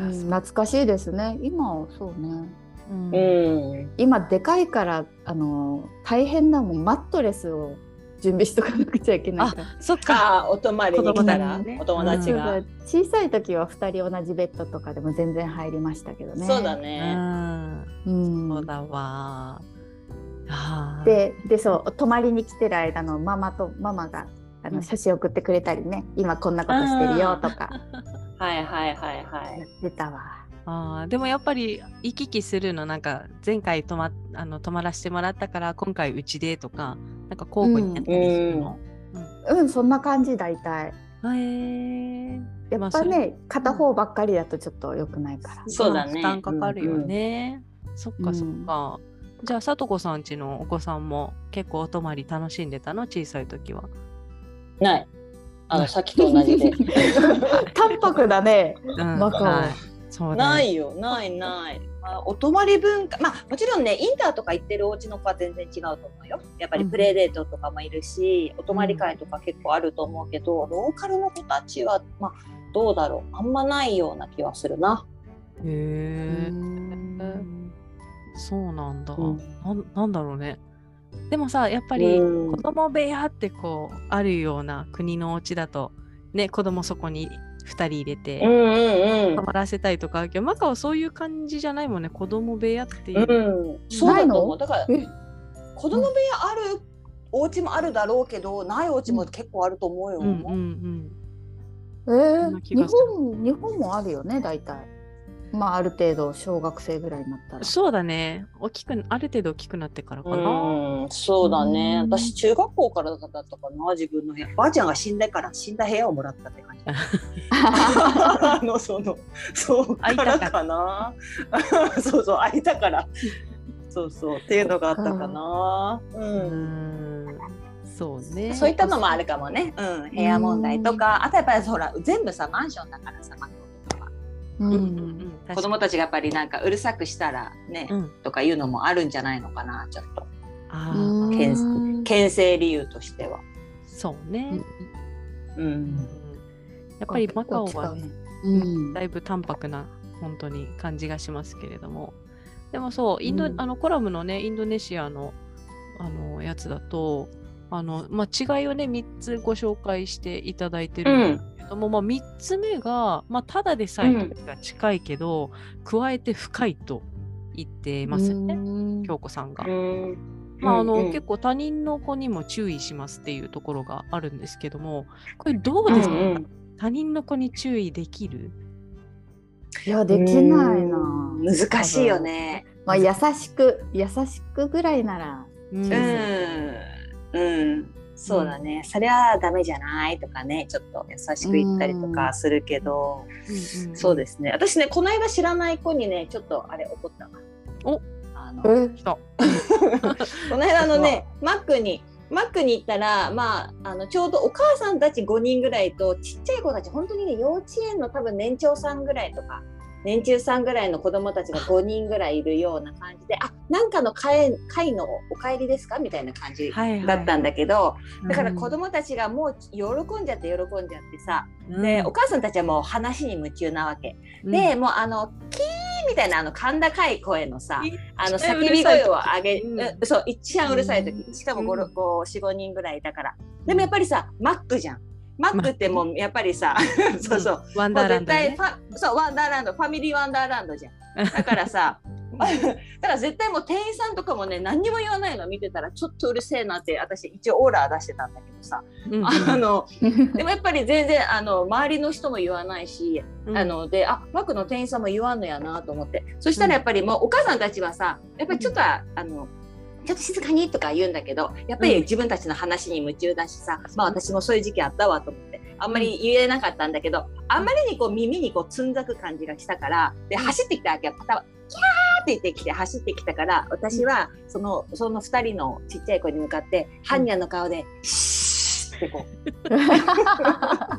うん、懐かしいですね。今はそうね。うん。うん。今でかいからあの大変だもん。マットレスを準備しとかなくちゃいけないからそっかお泊まりに来たら子供たちねお友達が。そうそう小さい時は2人同じベッドとかでも全然入りましたけどね。うそうだね。んうんそうだわででそう泊まりに来てる間のママとママがあうんの写真送ってくれたりね、今こんなことしてるよとか (laughs) はいはいはいはいや。ってたわ。あーでもやっぱり行き来するのなんか前回泊まあの泊まらせてもらったから今回うちでとかなんか交互にやったりするの、うん。そんな感じ大体。へえやっぱね、片方ばっかりだとちょっと良くないから。そうだね。負担かかるよね、そっかそっうん。か、じゃあさとこさんちのお子さんも結構お泊まり楽しんでたの？小さい時は。ない。あのさっきと同じで。(laughs) 淡白だね。うん。わかるはいそうないよないない。あお泊まり文化まあもちろんねインターとか行ってるお家の子は全然違うと思うよ。やっぱりプレイデートとかもいるし、お泊まり会とか結構あると思うけど、ローカルの子たちはまあどうだろう。あんまないような気はするな。へえうん。そうなんだ、うん。なんなんだろうね。でもさやっぱりうん。子供部屋ってこうあるような国のお家だとね子供そこに2人入れて、うんうん泊まらせたいとかあるけどマカはそういう感じじゃないもんね。子供部屋っていう。う、ん。うん、そうだと思う。だからえ？子供部屋あるお家もあるだろうけどないお家も結構あると思うよ。うんうんえー？そんな気日本日本もあるよね大体。まあある程度小学生ぐらいになったら。そうだね大きくある程度大きくなってからかな、うん、そうだね。うん私中学校からだったかな自分の部屋。ばあちゃんが死んでから死んだ部屋をもらったって感じ。(laughs) (laughs) あのそのそうからかな。そうそう空いたから。そうそうっていうのがあったかな。う。うんんそうねそういったのもあるかもね。うん、部屋問題とか、あとやっぱりほら全部さマンションだからさ、ううんうん。んうん子供たちがやっぱりなんかうるさくしたらね、うん。とかいうのもあるんじゃないのかなちょっと。あけん牽制理由としては。そうね、ううん。ん。やっぱりマカオは。うん。だいぶ淡白な本当に感じがしますけれども。でもそうインド、うんあのコラムのねインドネシアのあのやつだとあの、まあ、違いをね3つご紹介していただいてるんですけども、まあ、3つ目が、まあ、ただでさえ距離が近いけど、加えて深いと言ってますよね、うん。京子さんが。うんまああのうん。うん結構他人の子にも注意しますっていうところがあるんですけどもこれどうですか、うんうん他人の子に注意できる？いやできないな。うん。難しいよね。まあ優しく優しくぐらいなら。うん。うん、うん、そうだね。それはダメじゃないとかね、ちょっと優しく言ったりとかするけど、うんうんそうですね。私ね、この間知らない子にね、ちょっとあれ怒ったわ。おあのえ？来た。(laughs) この間のね、マックに、マックに行ったら、まあ、あのちょうどお母さんたち5人ぐらいとちっちゃい子たち本当にね幼稚園の多分年長さんぐらいとか年中さんぐらいの子供たちが5人ぐらいいるような感じであなんかの会会のお帰りですかみたいな感じはいはい。だったんだけど、だからうん子供たちがもう喜んじゃって喜んじゃってさ、うん。でお母さんたちはもう話に夢中なわけ、うん。でもうあのキーみたいなあの甲高い声のさあの叫び声を上げ、うんうんそう一番うるさい時、うん。しかもうん。45人ぐらいいたから。でもやっぱりさマックじゃんマックってもうやっぱりさ、(laughs) そうそう、ワンダーランドね。そうワンダーランドファミリーワンダーランドじゃん。(laughs) だからさ (laughs) だから絶対もう店員さんとかもね何にも言わないの見てたらちょっとうるせえなって私一応オーラ出してたんだけどさ、うんあのでもやっぱり全然あの周りの人も言わないし、うん。あのであマックの店員さんも言わんのやなと思って。そしたらやっぱりもうお母さんたちはさやっぱりちょっと、あのちょっと静かにとか言うんだけどやっぱり自分たちの話に夢中だしさ、まあ私もそういう時期あったわと思ってあんまり言えなかったんだけどあんまりにこう耳にこうつんざく感じがしたからで走ってきたわけよパタキャーって言ってきて走ってきたから私はそのその2人のちっちゃい子に向かって般若の顔で「シーッってこう。般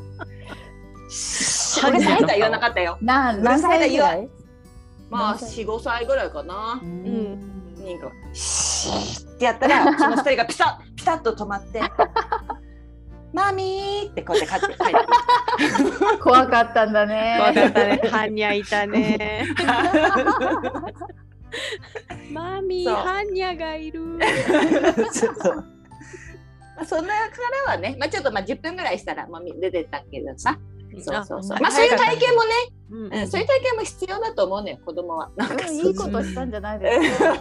うるさいとは言わなかったよ。なうるさい？まあ何歳四五歳ぐらいかな。う。ん。なん。かシーってやったらその二人がピタッ (laughs) ピタッと止まって。(laughs) マミーってこうやって帰って帰って (laughs) 怖かったんだね。わかったね。ハンニャいたね。マミー、そうハンニャがいる。そうそうまあそんなからはね、まあ、ちょっとまあ10分ぐらいしたら、まあ、出てったけどさそうそうそう。あまあそういう体験もね、うん。うん、そういう体験も必要だと思うのよ子供は。なんかうん (laughs) いいことしたんじゃないですか。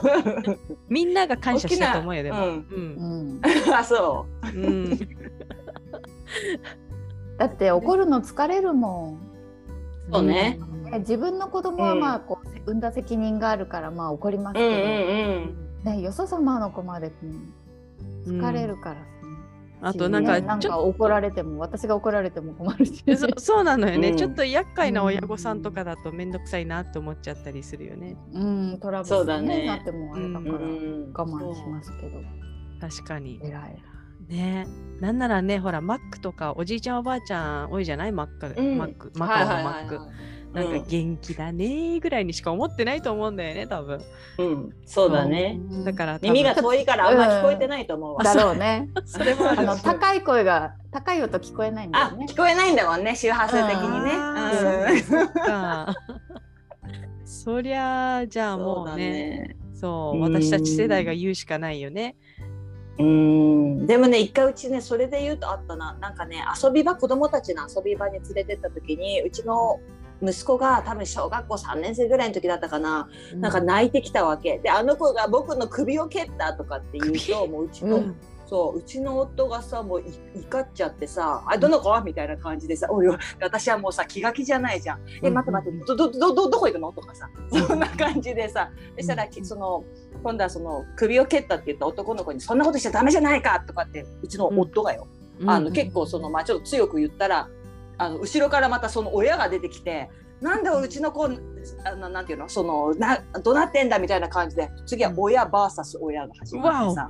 (laughs) みんなが感謝したと思うよ、でも。うん。(laughs) あそう。ん。だって怒るの疲れるもん。うそうね。ね自分の子供はまあこう産んだ責任があるからまあ怒りますうんうけど、ん。ねよそ様の子までうん疲れるからさ、あとなんか、ねなんちょか怒られても私が怒られても困るし。(laughs) そそうなのよね、うん。ちょっと厄介な親御さんとかだとめんどくさいなって思っちゃったりするよね。うんトラブルそうだね。になってもあれだからうんうん我慢しますけど、確かに。偉い。ね。なんならね、ほら、マックとかおじいちゃんおばあちゃん多いじゃない？マック、うん。マック、マカオのマック。なんかうん元気だねーぐらいにしか思ってないと思うんだよね、多分。うん、そうだね。だから耳が遠いからあんま聞こえてないと思うわ。だろうね。(laughs) それもあの高い声が高い音聞こえないんだあよね。聞こえないんだもんね周波数的にね。あうんー (laughs) そりゃあじゃあもそうねね。そううん私たち世代が言うしかないよね。うんでもね一回うちねそれで言うとあったななんかね遊び場子供たちの遊び場に連れてった時にうちの息子が多分小学校3年生ぐらいの時だったかな、なんか泣いてきたわけ。であの子が僕の首を蹴ったとかって言うともううちの、うん。そううちの夫がさもうい怒っちゃってさ「あどの子?」みたいな感じでさ「(laughs) おい私はもうさ気が気じゃないじゃん。え待って待ってどどどどどこ行くの?」とかさそんな感じでさそしたらきその今度はその首を蹴ったって言った男の子に「そんなことしちゃダメじゃないか!」とかってうちの夫がよ、うん。あの結構そのまあちょっと強く言ったらあの後ろからまたその親が出てきて。なんでうちの子あのなんていうのそのなどなってんだみたいな感じで次は親 VS 親が始まってさ、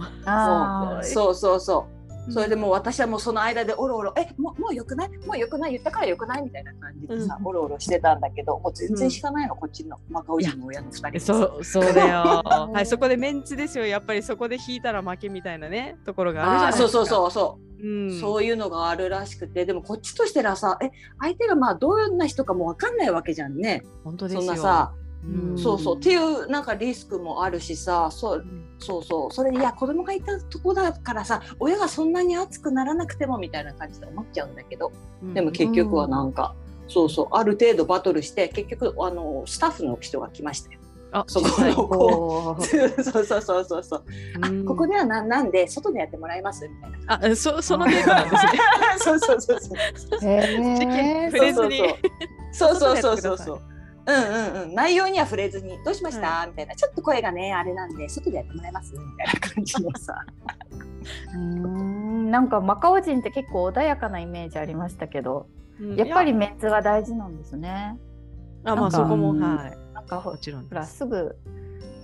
そうそうそう。それでもう私はもうその間でおろおろ「えもうもうよくない？もうよくない？言ったからよくない?」みたいな感じでさ、うんおろおろしてたんだけどもう全然引かないの、こっちのマカオ人の親の2人そうそうだよ。(laughs) はいそこでメンツですよやっぱりそこで引いたら負けみたいなねところがあるじゃないですか。そうそうそうそう、うん。そういうのがあるらしくてでもこっちとしてはさえ相手がまあどんな人かも分かんないわけじゃんね。本当ですよ。そんなさ、うん。そうそう。っていうなんかリスクもあるしさそうそうそう。それでいや子供がいたとこだからさ親がそんなに熱くならなくてもみたいな感じで思っちゃうんだけど。うん。でも結局はなんか、そうそう。ある程度バトルして結局あのスタッフの人が来ましたよ。あそこの子おー。そうそうそうそうそう。あうん。ここではななんで外でやってもらえます？みたいな。あそその程度なんですね。(laughs) そうそうそうそう。へー。触れずに。そうそうそうそうそう。うんうんうん、内容には触れずに「どうしました？みたいな「ちょっと声がねあれなんで外でやってもらえます?」みたいな感じのさ。うーん。なんかマカオ人って結構穏やかなイメージありましたけど、うん。やっぱりいメンツが大事なんですね。あまあそこもうんはいかほもちろんほらです。すぐ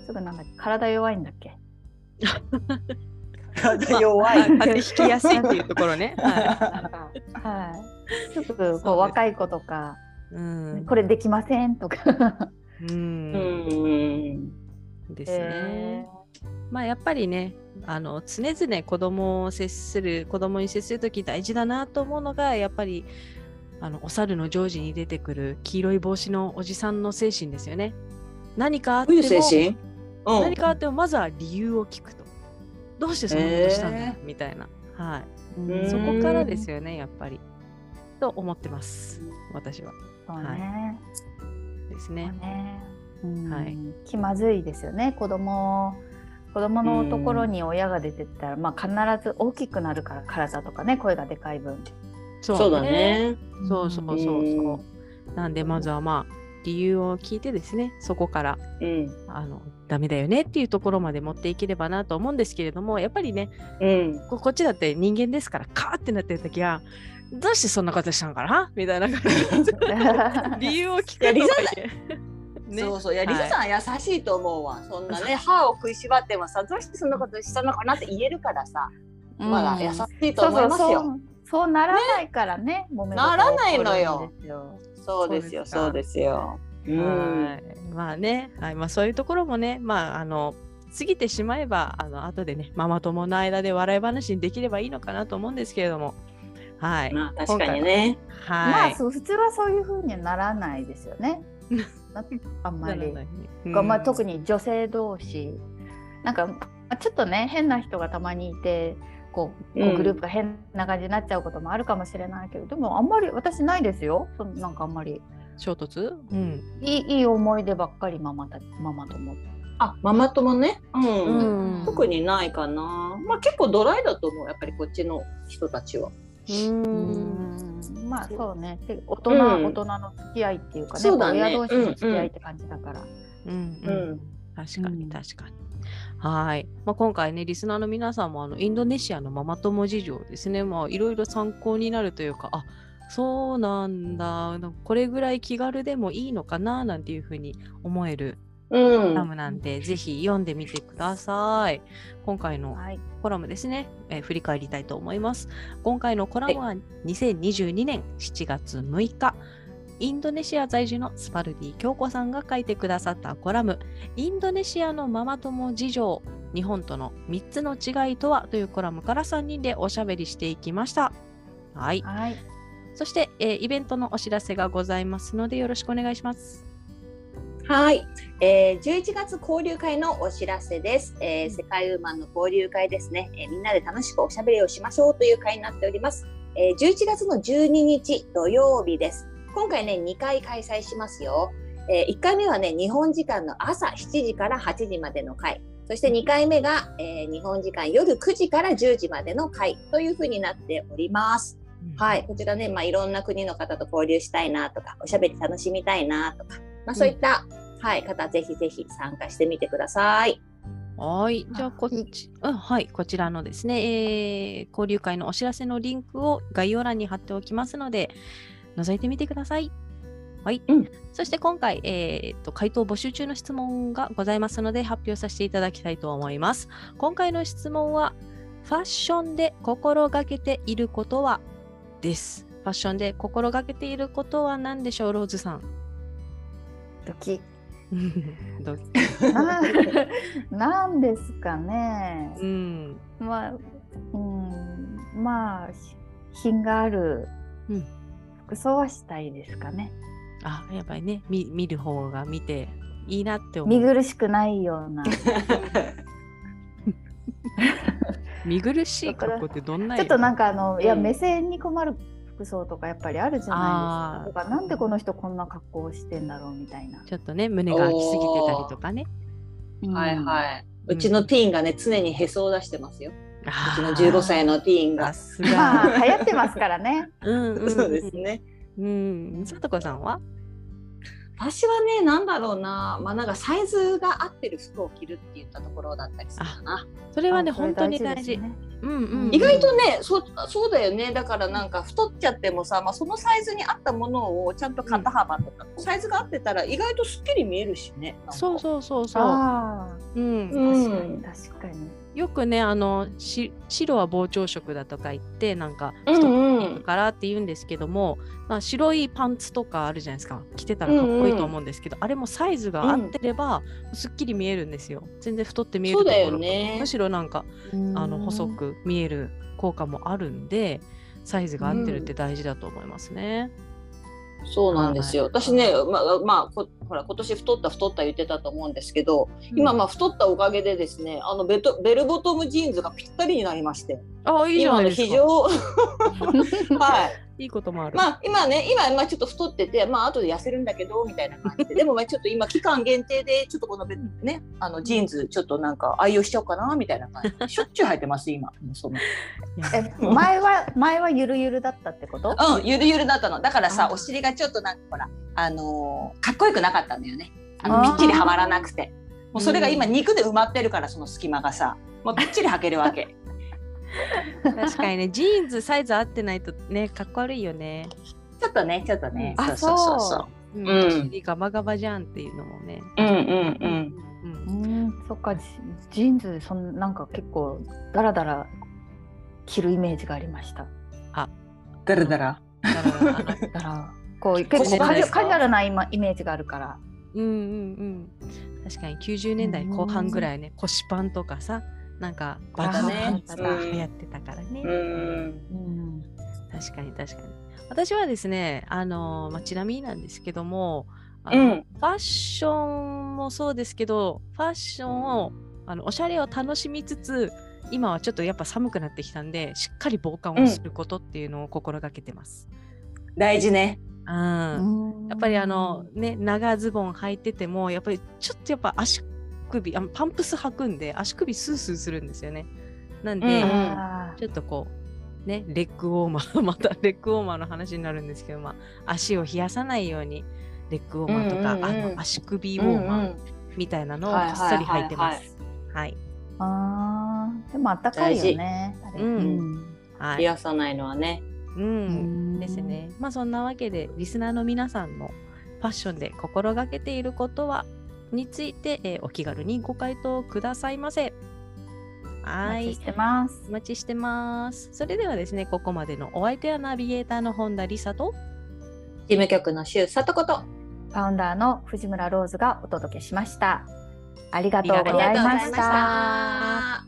すぐなんだっけ体弱いんだっけ？(laughs) 体弱い。あ風邪ひきやすいっていうところね。はなんかはい。すぐこう若い子とか、い。うん。これできませんとか。う。うんんですねへ。まあやっぱりね、あの常々子供を接する子供に接するとき大事だなと思うのがやっぱりあのお猿のジョージに出てくる黄色い帽子のおじさんの精神ですよね。何かあっても精神？うん何かあってもまずは理由を聞くと。どうしてそんなことしたんだ、へみたいな。はい。うんそこからですよね、やっぱり。と思ってます。私は。そうね。ですそうね。ね。はいうん気まずいですよね。子供子供のところに親が出てったら、まあ必ず大きくなるから体とかね声がでかい分。そそうだ。ね。そうそうそうそう。うん。なんでまずはまあ理由を聞いてですね、そこからうん。あのダメだよねっていうところまで持っていければなと思うんですけれども、やっぱりね、うん。ここっちだって人間ですから、カーってなってる時は、どうしてそんなことしたのかな？みたいな感じで。(laughs) 理由を聞くといやリザはいえね。そうそう。いやはい。リザさん優しいと思うわ。そんなね歯を食いしばってもさどうしてそんなことしたのかなって言えるからさ。まだ優しいと思いますよ。そうならないからね、揉め事ならないのよ。そうですよ、そううですよ。うん。はい。まあね、はい。まあ、そういうところもね、まあ、あの過ぎてしまえばあの後でねママ友の間で笑い話にできればいいのかなと思うんですけれども。はい、まあ確かにね。はい、まあそう普通はそういう風にはならないですよね。(laughs) なあんまり。ねがまあ、うん。特に女性同士。なんかまあちょっとね変な人がたまにいてこうグループが変な感じになっちゃうこともあるかもしれないけど、でもあんまり私ないですよそんなんかあんまり衝突、うんいいいい思い出ばっかりママたママとも。あ、ママ友ね？うん。うん特にないかな。まあ結構ドライだと思う。やっぱりこっちの人たちは。うんまあそうねで大人、うん大人の付き合いっていうかねそうだね親同士の付き合いって感じだから。うんううんん。確かにうん確かに。はい、まあ、今回ねリスナーの皆さんもあのインドネシアのママ友事情ですね。まあいろいろ参考になるというかあそうなんだ。これぐらい気軽でもいいのかななんていうふうに思えるうん。コラムなんで、ぜひ読んでみてください。今回のはい、コラムですね、えー振り返りたいと思います。今回のコラムは2022年7月6日、インドネシア在住のスパルディ京子さんが書いてくださったコラム、インドネシアのママ友事情、日本との3つの違いとはというコラムから3人でおしゃべりしていきました。はい。はい、そして、えーイベントのお知らせがございますので、よろしくお願いします。はい、えー、11月交流会のお知らせです、えー世界ウーマンの交流会ですね、えーみんなで楽しくおしゃべりをしましょうという会になっております、えー11月の12日土曜日です今回ね2回開催しますよ、え1回目はね日本時間の朝7時から8時までの会そして2回目が、えー日本時間夜9時から10時までの会というふうになっております。はい、こちらね、まあ、いろんな国の方と交流したいなとか、おしゃべり楽しみたいなとか、まあ、そういった、はい、方、ぜひぜひ参加してみてください。はい。じゃあ、こっはいち、うん、はい。こちらのですね、えー交流会のお知らせのリンクを概要欄に貼っておきますので、覗いてみてください。はい。うんそして今回、えーっと、回答募集中の質問がございますので、発表させていただきたいと思います。今回の質問は、ファッションで心がけていることはです。ファッションで心がけていることは何でしょう、ローズさん。ドキ (laughs) どうな (laughs) なんですかね。うん。まあ、うん、まあ、し品があるうん服装はしたいですかね。あ、やっぱりね、見見る方が見ていいなって思う。見苦しくないような。(laughs) 見苦しい格好ってどんなちょっとなんか、かあの、いやうん目線に困る服装とかやっぱりあるじゃないですか。とかなんでこの人こんな格好をしてんだろうみたいな。ちょっとね、胸が開きすぎてたりとかね。はいい。はい。うちのティーンがね、常にへそを出してますよ。うちのあー15歳のティーンがまが。あ流行ってますからね。(laughs) うんうん、そうです。ね。うん。さとこさんは？私はね、なんだろうな、まあなんかサイズが合ってる服を着るって言ったところだったりするかな。それはね、本当に大事。ですねうんうん。意外とね、そうそうだよね。だからなんか太っちゃってもさ、まあ、そのサイズに合ったものをちゃんと肩幅とか、サイズが合ってたら意外とすっきり見えるしね。そうそうそうそう。ああ、うん。うん確かに確かに。よくね、あの、し白は膨張色だとか言って、なんか、うん太うんいからって言うんですけども、まあ、白いパンツとかあるじゃないですか。着てたらかっこいいと思うんですけど、あれもサイズが合ってれば、すっきり見えるんですよ。全然太って見えるところよねむしろなんか、あの、細うん。く見える効果もあるんで、サイズが合ってるって大事だと思いますね。そうなんですよ。はい私ね、まあ、まあ、こほら、今年太った太った言ってたと思うんですけど、今まあ太ったおかげでですね、あのベトベルボトムジーンズがぴったりになりまして、あ、いいじゃないですか。非常 (laughs) (laughs) はい。いいこともある。まあ今ね、今まあちょっと太ってて、まあ後で痩せるんだけどみたいな感じで、(laughs) でもまあちょっと今期間限定でちょっとこのベね、あのジーンズちょっとなんか愛用しちゃおうかなみたいな感じで、しょっちゅう履いてます今。(laughs) その前は前はゆるゆるだったってこと？うん、ゆるゆるだったの。だからさお尻がちょっとなんかほら、あのーかっこよくなかったんだよね。あのぴっちりはまらなくて。もうそれが今うん肉で埋まってるから、その隙間がさ、もうぴっちり履けるわけ。(laughs) 確かにね、ジーンズサイズ合ってないとね、かっこ悪いよね。ちょっとね、ちょっとね。あそうそうそうそう。うんガバガバじゃんっていうのもね。うんうんうん。うんうん、そっかジジーンズそんなんか結構ダラダラ着るイメージがありました。だらだら。だからあのだからこう結構カジュカジュアルなイメージがあるから。うんうんうん。確かに90年代後半ぐらいね、腰パンとかさ、なんかバタあねー、うん流行ってたからね。うん。うん確かに確かに。私はですね、あのまあ、ちなみになんですけども、あのうんファッションもそうですけど、ファッションを、あのおしゃれを楽しみつつ、今はちょっとやっぱ寒くなってきたんで、しっかり防寒をすることっていうのを心がけてます。大事ね。うんやっぱりあのね長ズボン履いててもやっぱりちょっとやっぱ足首あパンプス履くんで足首スースーするんですよね。なんで、うんちょっとこうねレッグウォーマー (laughs) またレッグウォーマーの話になるんですけど、まあ、足を冷やさないようにレッグウォーマーとか、うんうんうん。あの足首ウォーマーみたいなのをこっそり履いてます。はい、あー。でもあったかいよね。うん。はい、冷やさないのはね。うん。ですね。まあそんなわけでリスナーの皆さんのファッションで心がけていることはについて、えーお気軽にご回答くださいませ。おはい待ちし。てます。お待ちしてます。それではですね、ここまでのお相手はナビゲーターの本田理沙と、事務局の周里子と。ファウンダーの藤村ローズがお届けしました。ありがとうございました。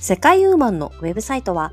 世界ウーマンのウェブサイトは